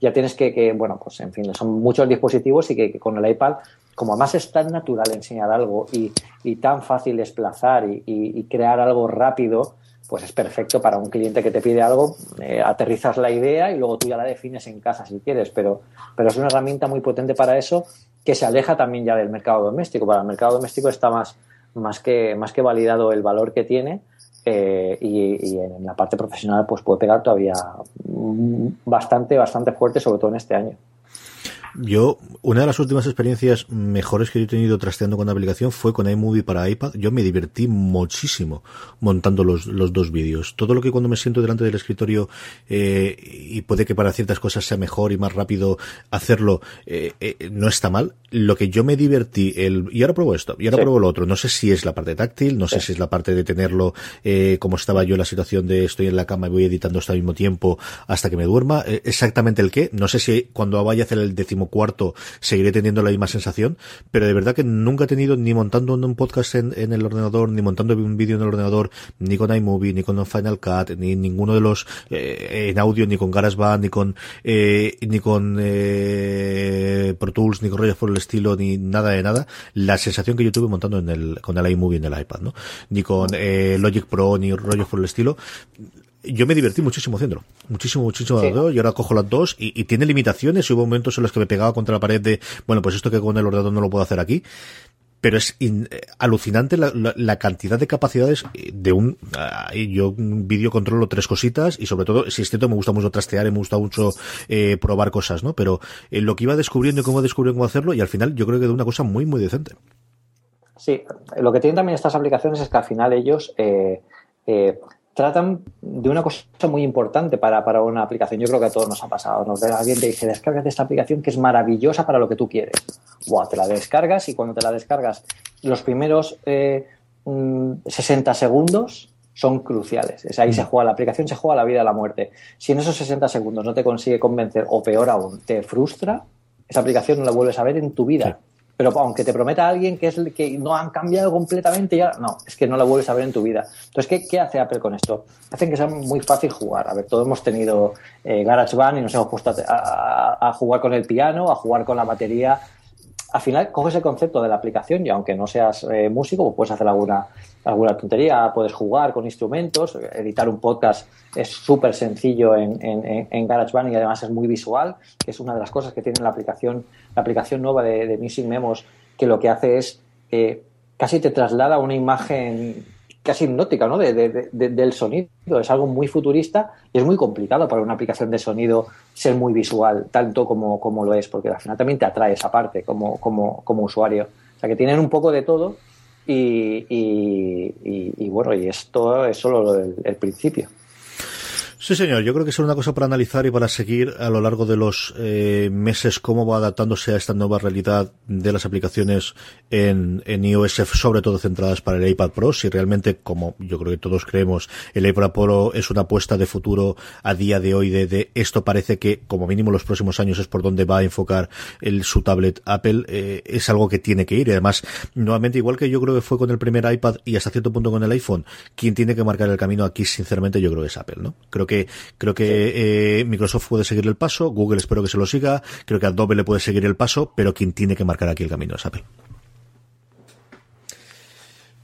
ya tienes que, bueno, pues en fin, son muchos dispositivos y que, con el iPad, como además es tan natural enseñar algo y, tan fácil desplazar y, crear algo rápido, pues es perfecto para un cliente que te pide algo, eh, aterrizas la idea y luego tú ya la defines en casa si quieres, pero, es una herramienta muy potente para eso que se aleja también ya del mercado doméstico. Para el mercado doméstico está más, que, más que validado el valor que tiene eh, y, en la parte profesional pues puede pegar todavía bastante, bastante fuerte, sobre todo en este año. Yo, una de las últimas experiencias mejores que yo he tenido trasteando con la aplicación fue con iMovie para iPad. Yo me divertí muchísimo montando los, los dos vídeos. Todo lo que cuando me siento delante del escritorio eh, y puede que para ciertas cosas sea mejor y más rápido hacerlo, eh, eh, no está mal. Lo que yo me divertí, el, y ahora pruebo esto, y ahora pruebo lo otro. No sé si es la parte táctil, no sé si es la parte de tenerlo eh, como estaba yo en la situación de estoy en la cama y voy editando esto al mismo tiempo hasta que me duerma. Eh, exactamente el qué. No sé si cuando vaya a hacer el décimo cuarto seguiré teniendo la misma sensación, pero de verdad que nunca he tenido ni montando un podcast en, el ordenador, ni montando un vídeo en el ordenador, ni con iMovie, ni con Final Cut, ni ninguno de los eh, en audio, ni con GarageBand, ni con eh, ni con eh, Pro Tools, ni con rollos por el estilo, ni nada de nada. La sensación que yo tuve montando en el con el iMovie en el iPad, ¿no? Ni con Logic Pro, ni rollos por el estilo yo me divertí muchísimo haciéndolo. Muchísimo, muchísimo. Y ahora cojo las dos y, tiene limitaciones. Y hubo momentos en los que me pegaba contra la pared de, bueno, pues esto que con el ordenador no lo puedo hacer aquí. Pero es eh, alucinante la, cantidad de capacidades de un... yo un vídeo controlo tres cositas y sobre todo, si es cierto, me gusta mucho trastear y me gusta mucho eh, probar cosas, ¿no? Pero eh, lo que iba descubriendo y cómo descubriendo cómo hacerlo y al final yo creo que de una cosa muy, muy decente. Sí, lo que tienen también estas aplicaciones es que al final ellos eh, tratan de una cosa muy importante para, para, una aplicación. Yo creo que a todos nos ha pasado. ¿no? Alguien te dice, descárgate esta aplicación que es maravillosa para lo que tú quieres. Buah, te la descargas y cuando te la descargas, los primeros 60 eh, mm, segundos son cruciales. Es ahí se mm. juega la aplicación, se juega la vida a la muerte. Si en esos 60 segundos no te consigue convencer, o peor aún, te frustra, esa aplicación no la vuelves a ver en tu vida. Pero aunque te prometa alguien que es que no han cambiado completamente ya, no, es que no la vuelves a ver en tu vida. Entonces, ¿qué, qué hace Apple con esto? Hacen que sea muy fácil jugar. A ver, todos hemos tenido eh, GarageBand y nos hemos puesto a, jugar con el piano, a jugar con la batería. Al final, coges el concepto de la aplicación y aunque no seas eh, músico, pues puedes hacer alguna, alguna tontería, puedes jugar con instrumentos, editar un podcast es súper sencillo en, en, en, GarageBand y además es muy visual, que es una de las cosas que tiene la aplicación, la aplicación nueva de, Music Memos, que lo que hace es casi te traslada una imagen casi hipnótica ¿no? De, del sonido. Es algo muy futurista y es muy complicado para una aplicación de sonido ser muy visual, tanto como, como lo es, porque al final también te atrae esa parte como, como, como usuario. O sea que tienen un poco de todo y, bueno, y esto es solo el principio. Sí, señor. Yo creo que es una cosa para analizar y para seguir a lo largo de los eh, meses cómo va adaptándose a esta nueva realidad de las aplicaciones en, en iOS, sobre todo centradas para el iPad Pro. Si realmente, como yo creo que todos creemos, el iPad Pro es una apuesta de futuro a día de hoy de, de esto parece que, como mínimo, los próximos años es por donde va a enfocar el, su tablet Apple. Eh, es algo que tiene que ir. Y además, nuevamente, igual que yo creo que fue con el primer iPad y hasta cierto punto con el iPhone, quien tiene que marcar el camino aquí, sinceramente, yo creo que es Apple, ¿no? Creo que creo que eh, Microsoft puede seguir el paso, Google espero que se lo siga, creo que Adobe le puede seguir el paso, pero quien tiene que marcar aquí el camino es Apple.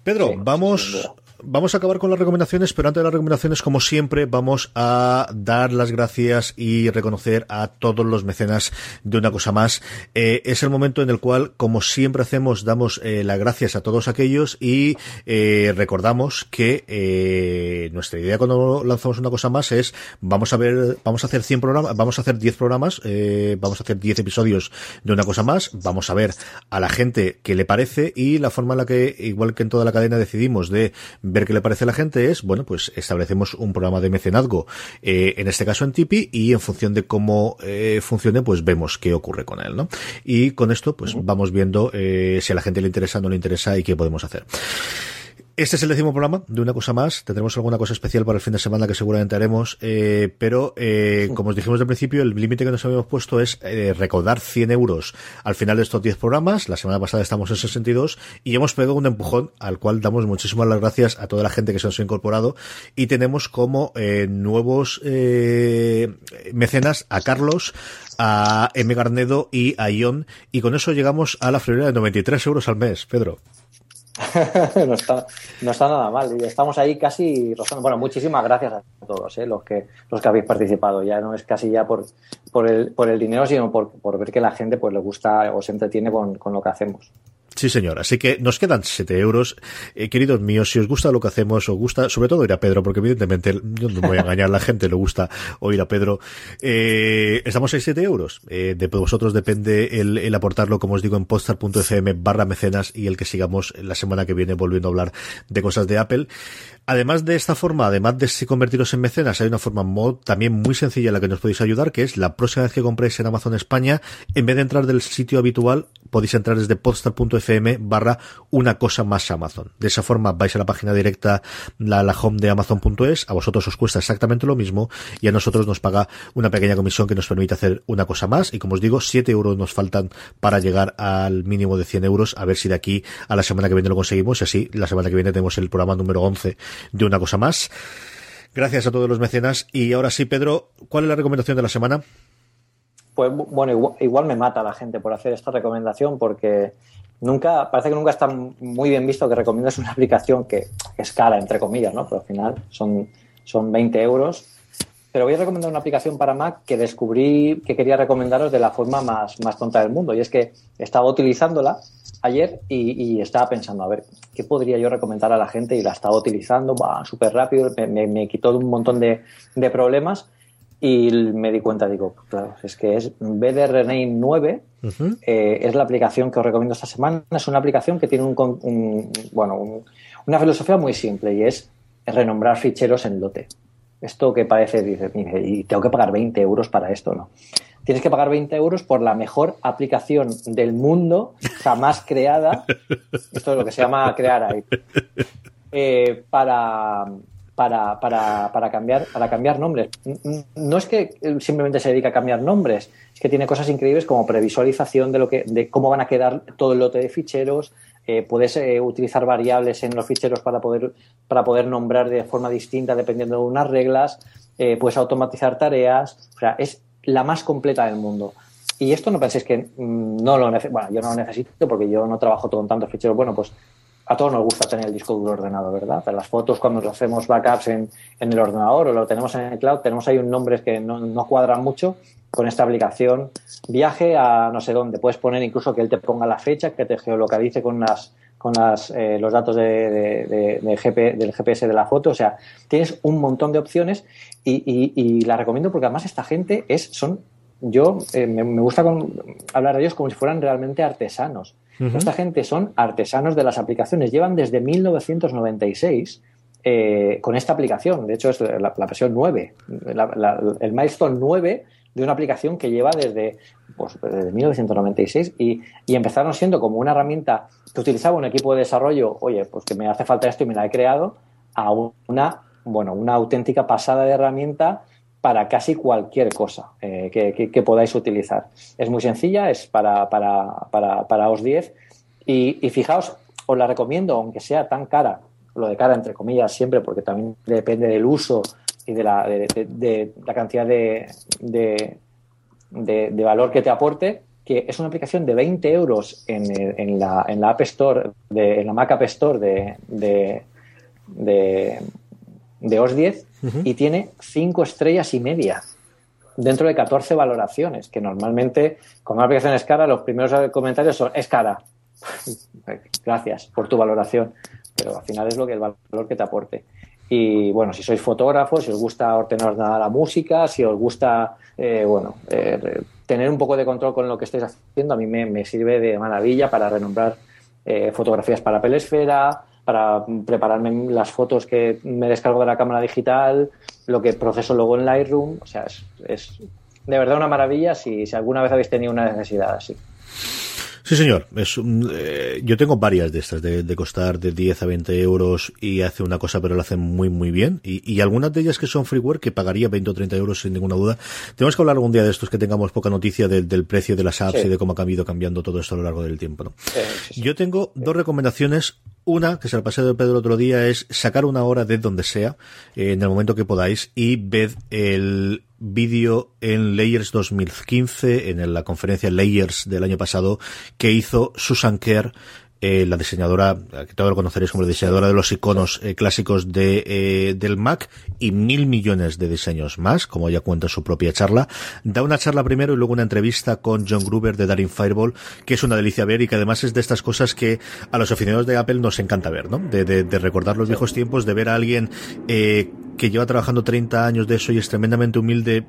Pedro, vamos Vamos a acabar con las recomendaciones, pero antes de las recomendaciones, como siempre, vamos a dar las gracias y reconocer a todos los mecenas de una cosa más. Eh, es el momento en el cual, como siempre hacemos, damos eh, las gracias a todos aquellos y eh, recordamos que nuestra idea cuando lanzamos una cosa más es vamos a ver, vamos a hacer 100 programas, vamos a hacer 10 programas, vamos a hacer 10 episodios de una cosa más, vamos a ver a la gente qué le parece y la forma en la que, igual que en toda la cadena, decidimos de ver qué le parece a la gente es, bueno, pues establecemos un programa de mecenazgo, eh, en este caso en Tipi, y en función de cómo eh, funcione, pues vemos qué ocurre con él, ¿no? Y con esto, pues vamos viendo eh, si a la gente le interesa, o no le interesa y qué podemos hacer. Este es el décimo programa de una cosa más. Tendremos alguna cosa especial para el fin de semana que seguramente haremos. Eh, pero, eh, como os dijimos al principio, el límite que nos habíamos puesto es eh, recaudar 100 euros al final de estos 10 programas. La semana pasada estamos en 62 y hemos pegado un empujón al cual damos muchísimas las gracias a toda la gente que se nos ha incorporado. Y tenemos como eh, nuevos eh, mecenas a Carlos, a M. Garnedo y a Ion. Y con eso llegamos a la friolera de 93 euros al mes, Pedro. no, está, no está nada mal. Y estamos ahí casi rozando. Bueno, muchísimas gracias a todos ¿eh? los, que, los que habéis participado. Ya no es casi ya por, por, el, por el dinero, sino por, por ver que la gente pues le gusta o se entretiene con, con lo que hacemos. Sí, señor. Así que nos quedan 7 euros. Eh, queridos míos, si os gusta lo que hacemos, os gusta, sobre todo oír a Pedro, porque evidentemente, yo no voy a engañar, la gente le gusta oír a Pedro. Eh, estamos a 7 euros. Eh, de vosotros depende el, el, aportarlo, como os digo, en postar.fm barra mecenas y el que sigamos la semana que viene volviendo a hablar de cosas de Apple. Además de esta forma, además de si convertiros en mecenas, hay una forma mod también muy sencilla en la que nos podéis ayudar, que es la próxima vez que compréis en Amazon España, en vez de entrar del sitio habitual, podéis entrar desde podstar.fm barra una cosa más Amazon. De esa forma vais a la página directa, la, la home de Amazon.es, a vosotros os cuesta exactamente lo mismo y a nosotros nos paga una pequeña comisión que nos permite hacer una cosa más y como os digo, 7 euros nos faltan para llegar al mínimo de 100 euros, a ver si de aquí a la semana que viene lo conseguimos y así la semana que viene tenemos el programa número 11 de una cosa más. Gracias a todos los mecenas. Y ahora sí, Pedro, ¿cuál es la recomendación de la semana? Pues bueno, igual, me mata la gente por hacer esta recomendación porque nunca, parece que nunca está muy bien visto que recomiendas una aplicación que, es cara, entre comillas, ¿no? Pero al final son, son 20 euros. Pero voy a recomendar una aplicación para Mac que descubrí que quería recomendaros de la forma más, más tonta del mundo. Y es que estaba utilizándola ayer y, y, estaba pensando, a ver, ¿qué podría yo recomendar a la gente? Y la estaba utilizando, súper rápido, me, me, quitó un montón de, de, problemas y me di cuenta, digo, claro, es que es BDRName 9, uh -huh. eh, es la aplicación que os recomiendo esta semana. Es una aplicación que tiene un, un bueno, un, una filosofía muy simple y es renombrar ficheros en lote. Esto que parece, dice, y tengo que pagar 20 euros para esto, ¿no? Tienes que pagar 20 euros por la mejor aplicación del mundo jamás creada. Esto es lo que se llama crear ahí. Eh, para, para, para, para, cambiar, para cambiar nombres. No es que simplemente se dedica a cambiar nombres, es que tiene cosas increíbles como previsualización de, lo que, de cómo van a quedar todo el lote de ficheros. Eh, puedes eh, utilizar variables en los ficheros para poder, para poder nombrar de forma distinta dependiendo de unas reglas. Eh, puedes automatizar tareas. O sea, es la más completa del mundo. Y esto no penséis que mmm, no lo necesito, bueno, yo no lo necesito porque yo no trabajo con tantos ficheros. Bueno, pues a todos nos gusta tener el disco duro ordenado, ¿verdad? Las fotos cuando hacemos backups en, en, el ordenador o lo tenemos en el cloud, tenemos ahí un nombre que no, no cuadran mucho con esta aplicación. Viaje a no sé dónde, puedes poner incluso que él te ponga la fecha, que te geolocalice con las con las, eh, los datos de, de, de, de GP, del GPS de la foto. O sea, tienes un montón de opciones y, y, y la recomiendo porque además esta gente es, son, yo eh, me, me, gusta con, hablar de ellos como si fueran realmente artesanos. Uh -huh. Esta gente son artesanos de las aplicaciones. Llevan desde 1996 con esta aplicación. De hecho, es la, versión 9, el milestone 9 de una aplicación que lleva desde, pues, desde 1996 y, y, empezaron siendo como una herramienta que utilizaba un equipo de desarrollo, oye, pues que me hace falta esto y me la he creado, a una, bueno, una auténtica pasada de herramienta para casi cualquier cosa eh, que, podáis utilizar. Es muy sencilla, es para, para, para, para OS 10 y, y, fijaos, os la recomiendo, aunque sea tan cara, lo de cara entre comillas siempre, porque también depende del uso y de la, de, la cantidad de, de, valor que te aporte, que es una aplicación de 20 euros en, en, la, en la App Store, de, en la Mac App Store de, de, de, OS 10 y tiene 5 estrellas y media dentro de 14 valoraciones, que normalmente con una aplicación es cara, los primeros comentarios son es cara. Gracias por tu valoración, pero al final es lo que el valor que te aporte. Y bueno, si sois fotógrafos, si os gusta ordenar la música, si os gusta, eh, bueno, eh, tener un poco de control con lo que estáis haciendo, a mí me, sirve de maravilla para renombrar eh, fotografías para Pelesfera, para prepararme las fotos que me descargo de la cámara digital, lo que proceso luego en Lightroom. O sea, es, es de verdad una maravilla si, si alguna vez habéis tenido una necesidad así. Sí, señor. Es, eh, yo tengo varias de estas, de, costar de 10 a 20 euros y hace una cosa, pero lo hace muy, muy bien. Y, algunas de ellas que son freeware, que pagaría 20 o 30 euros sin ninguna duda. Tenemos que hablar algún día de estos que tengamos poca noticia del precio de las apps y de cómo ha ido cambiando todo esto a lo largo del tiempo. ¿no? yo tengo dos recomendaciones una, que se la pasé de Pedro el otro día, es sacar una hora de donde sea, eh, en el momento que podáis, y ved el vídeo en Layers 2015, en la conferencia Layers del año pasado, que hizo Susan Kerr eh, la diseñadora, que todos lo conoceréis como la diseñadora de los iconos eh, clásicos de, eh, del Mac y mil millones de diseños más, como ella cuenta en su propia charla. Da una charla primero y luego una entrevista con John Gruber de Daring Fireball, que es una delicia ver y que además es de estas cosas que a los aficionados de Apple nos encanta ver, ¿no? De, de, de recordar los viejos tiempos, de ver a alguien eh, que lleva trabajando 30 años de eso y es tremendamente humilde,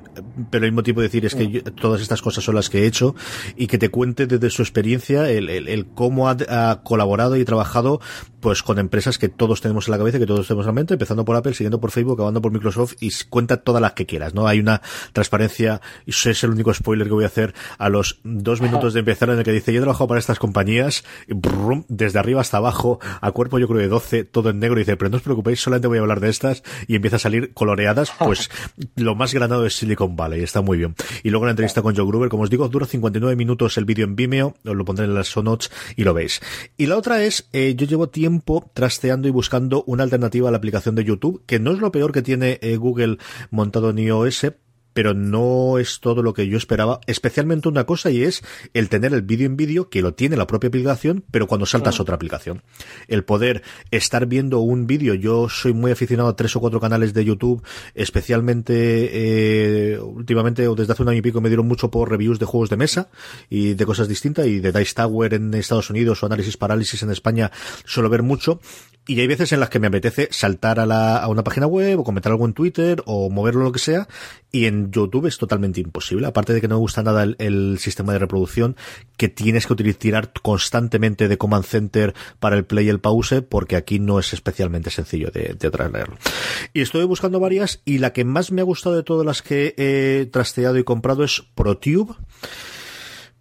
pero al mismo tiempo decir es que todas estas cosas son las que he hecho y que te cuente desde su experiencia el, el, cómo ha, colaborado y trabajado pues con empresas que todos tenemos en la cabeza, que todos tenemos en la mente, empezando por Apple, siguiendo por Facebook, acabando por Microsoft y cuenta todas las que quieras, ¿no? Hay una transparencia, y eso es el único spoiler que voy a hacer a los dos minutos de empezar en el que dice, yo he trabajado para estas compañías, y desde arriba hasta abajo, a cuerpo yo creo de 12, todo en negro, y dice, pero no os preocupéis, solamente voy a hablar de estas, y empieza a salir coloreadas, pues lo más granado es Silicon Valley, está muy bien. Y luego la entrevista con Joe Gruber, como os digo, dura 59 minutos el vídeo en Vimeo, os lo pondré en las show notes y lo veis. Y la otra es, eh, yo llevo tiempo trasteando y buscando una alternativa a la aplicación de YouTube, que no es lo peor que tiene eh, Google montado en iOS, pero no es todo lo que yo esperaba, especialmente una cosa y es el tener el vídeo en vídeo que lo tiene la propia aplicación, pero cuando saltas otra aplicación. El poder estar viendo un vídeo, yo soy muy aficionado a tres o cuatro canales de YouTube, especialmente eh, últimamente o desde hace un año y pico me dieron mucho por reviews de juegos de mesa y de cosas distintas y de Dice Tower en Estados Unidos o análisis parálisis en España suelo ver mucho y hay veces en las que me apetece saltar a, la, a una página web o comentar algo en Twitter o moverlo lo que sea. Y en YouTube es totalmente imposible. Aparte de que no me gusta nada el, sistema de reproducción, que tienes que utilizar constantemente de Command Center para el play y el pause, porque aquí no es especialmente sencillo de, de traerlo. Y estoy buscando varias y la que más me ha gustado de todas las que he trasteado y comprado es ProTube.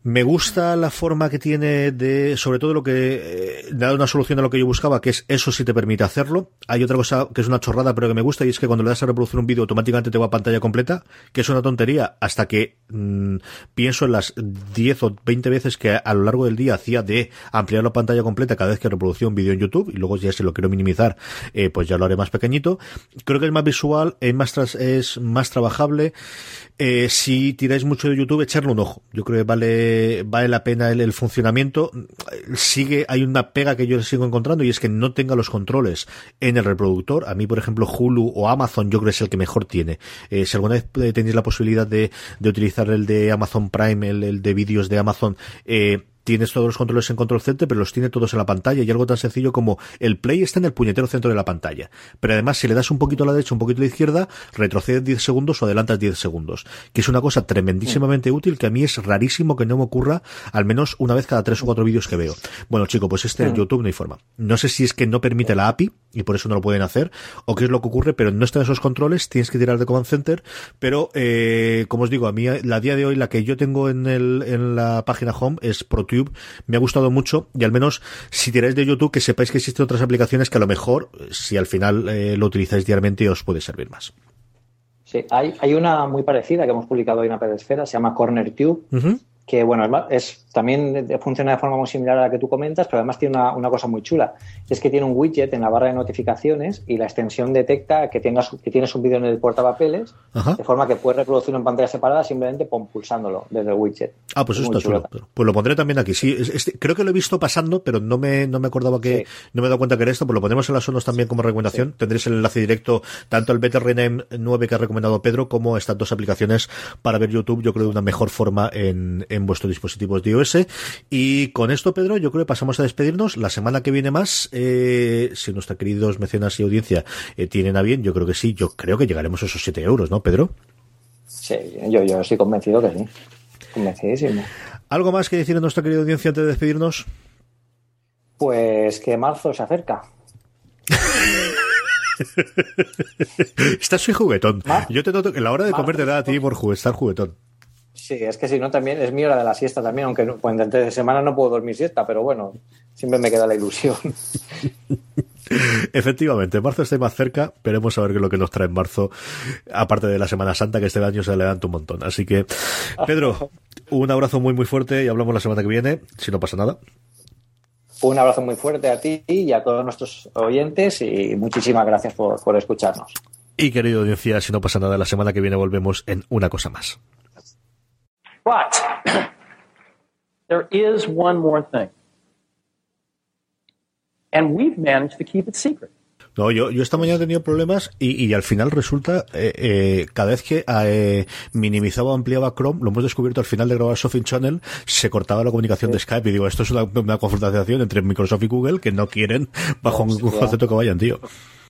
Me gusta la forma que tiene de, sobre todo lo que, eh, da una solución a lo que yo buscaba, que es eso si te permite hacerlo. Hay otra cosa que es una chorrada, pero que me gusta, y es que cuando le das a reproducir un vídeo automáticamente te va a pantalla completa, que es una tontería, hasta que mm, pienso en las 10 o 20 veces que a, lo largo del día hacía de ampliar la pantalla completa cada vez que reproducía un vídeo en YouTube, y luego ya si lo quiero minimizar, eh, pues ya lo haré más pequeñito. Creo que es más visual, es más, es más trabajable. Eh, si tiráis mucho de YouTube, echarle un ojo. Yo creo que vale, vale la pena el, funcionamiento. Sigue, hay una pega que yo sigo encontrando y es que no tenga los controles en el reproductor. A mí, por ejemplo, Hulu o Amazon, yo creo que es el que mejor tiene. Eh, si alguna vez tenéis la posibilidad de, de utilizar el de Amazon Prime, el, el de vídeos de Amazon, eh, tienes todos los controles en control center, pero los tiene todos en la pantalla y algo tan sencillo como el play está en el puñetero centro de la pantalla. Pero además, si le das un poquito a la derecha, un poquito a la izquierda, retrocedes 10 segundos o adelantas 10 segundos. Que es una cosa tremendísimamente útil que a mí es rarísimo que no me ocurra al menos una vez cada tres o cuatro vídeos que veo. Bueno, chico, pues este en YouTube no hay forma. No sé si es que no permite la API y por eso no lo pueden hacer o qué es lo que ocurre, pero no están esos controles, tienes que tirar de Command Center, pero eh, como os digo, a mí la día de hoy la que yo tengo en, el, en la página home es ProTube, me ha gustado mucho y al menos si tiráis de YouTube que sepáis que existen otras aplicaciones que a lo mejor si al final eh, lo utilizáis diariamente os puede servir más. Sí, hay, hay una muy parecida que hemos publicado hoy en la pedesfera, se llama CornerTube, que bueno, es, también funciona de forma muy similar a la que tú comentas, pero además tiene una, cosa muy chula. Es que tiene un widget en la barra de notificaciones y la extensión detecta que, tengas, que tienes un vídeo en el portapapeles, de forma que puedes reproducirlo en pantalla separada simplemente pulsándolo desde el widget. Ah, pues eso está chulo. Pues lo pondré también aquí. Sí, creo que lo he visto pasando, pero no me, no me acordaba que, no me he dado cuenta que era esto, pues lo ponemos en las sonos también como recomendación. Tendréis el enlace directo tanto al Better Rename 9 que ha recomendado Pedro como estas dos aplicaciones para ver YouTube, yo creo de una mejor forma en en vuestros dispositivos de iOS. Y con esto, Pedro, yo creo que pasamos a despedirnos. La semana que viene más, eh, si nuestros queridos mecenas y audiencia eh, tienen a bien, yo creo que sí, yo creo que llegaremos a esos 7 euros, ¿no, Pedro? Sí, yo, yo estoy convencido que sí. Convencidísimo. ¿Algo más que decir a nuestra querida audiencia antes de despedirnos? Pues que marzo se acerca. Estás muy juguetón. Yo te noto que la hora de comer te da a ti por estar juguetón. Sí, es que si no, también es mi hora de la siesta también, aunque no, pues, de semana no puedo dormir siesta, pero bueno, siempre me queda la ilusión. Efectivamente, marzo está más cerca, veremos a ver qué es lo que nos trae en marzo, aparte de la Semana Santa, que este año se levanta un montón. Así que, Pedro, un abrazo muy muy fuerte y hablamos la semana que viene, si no pasa nada. Un abrazo muy fuerte a ti y a todos nuestros oyentes y muchísimas gracias por, por escucharnos. Y querido audiencia, si no pasa nada, la semana que viene volvemos en una cosa más. But there is one more thing. And we've managed to keep it secret. No, yo, yo esta mañana he tenido problemas y, y al final resulta, eh, eh, cada vez que eh, minimizaba o ampliaba Chrome, lo hemos descubierto al final de grabar Software Channel, se cortaba la comunicación de Skype y digo, esto es una, una confrontación entre Microsoft y Google que no quieren bajo un concepto que vayan, tío.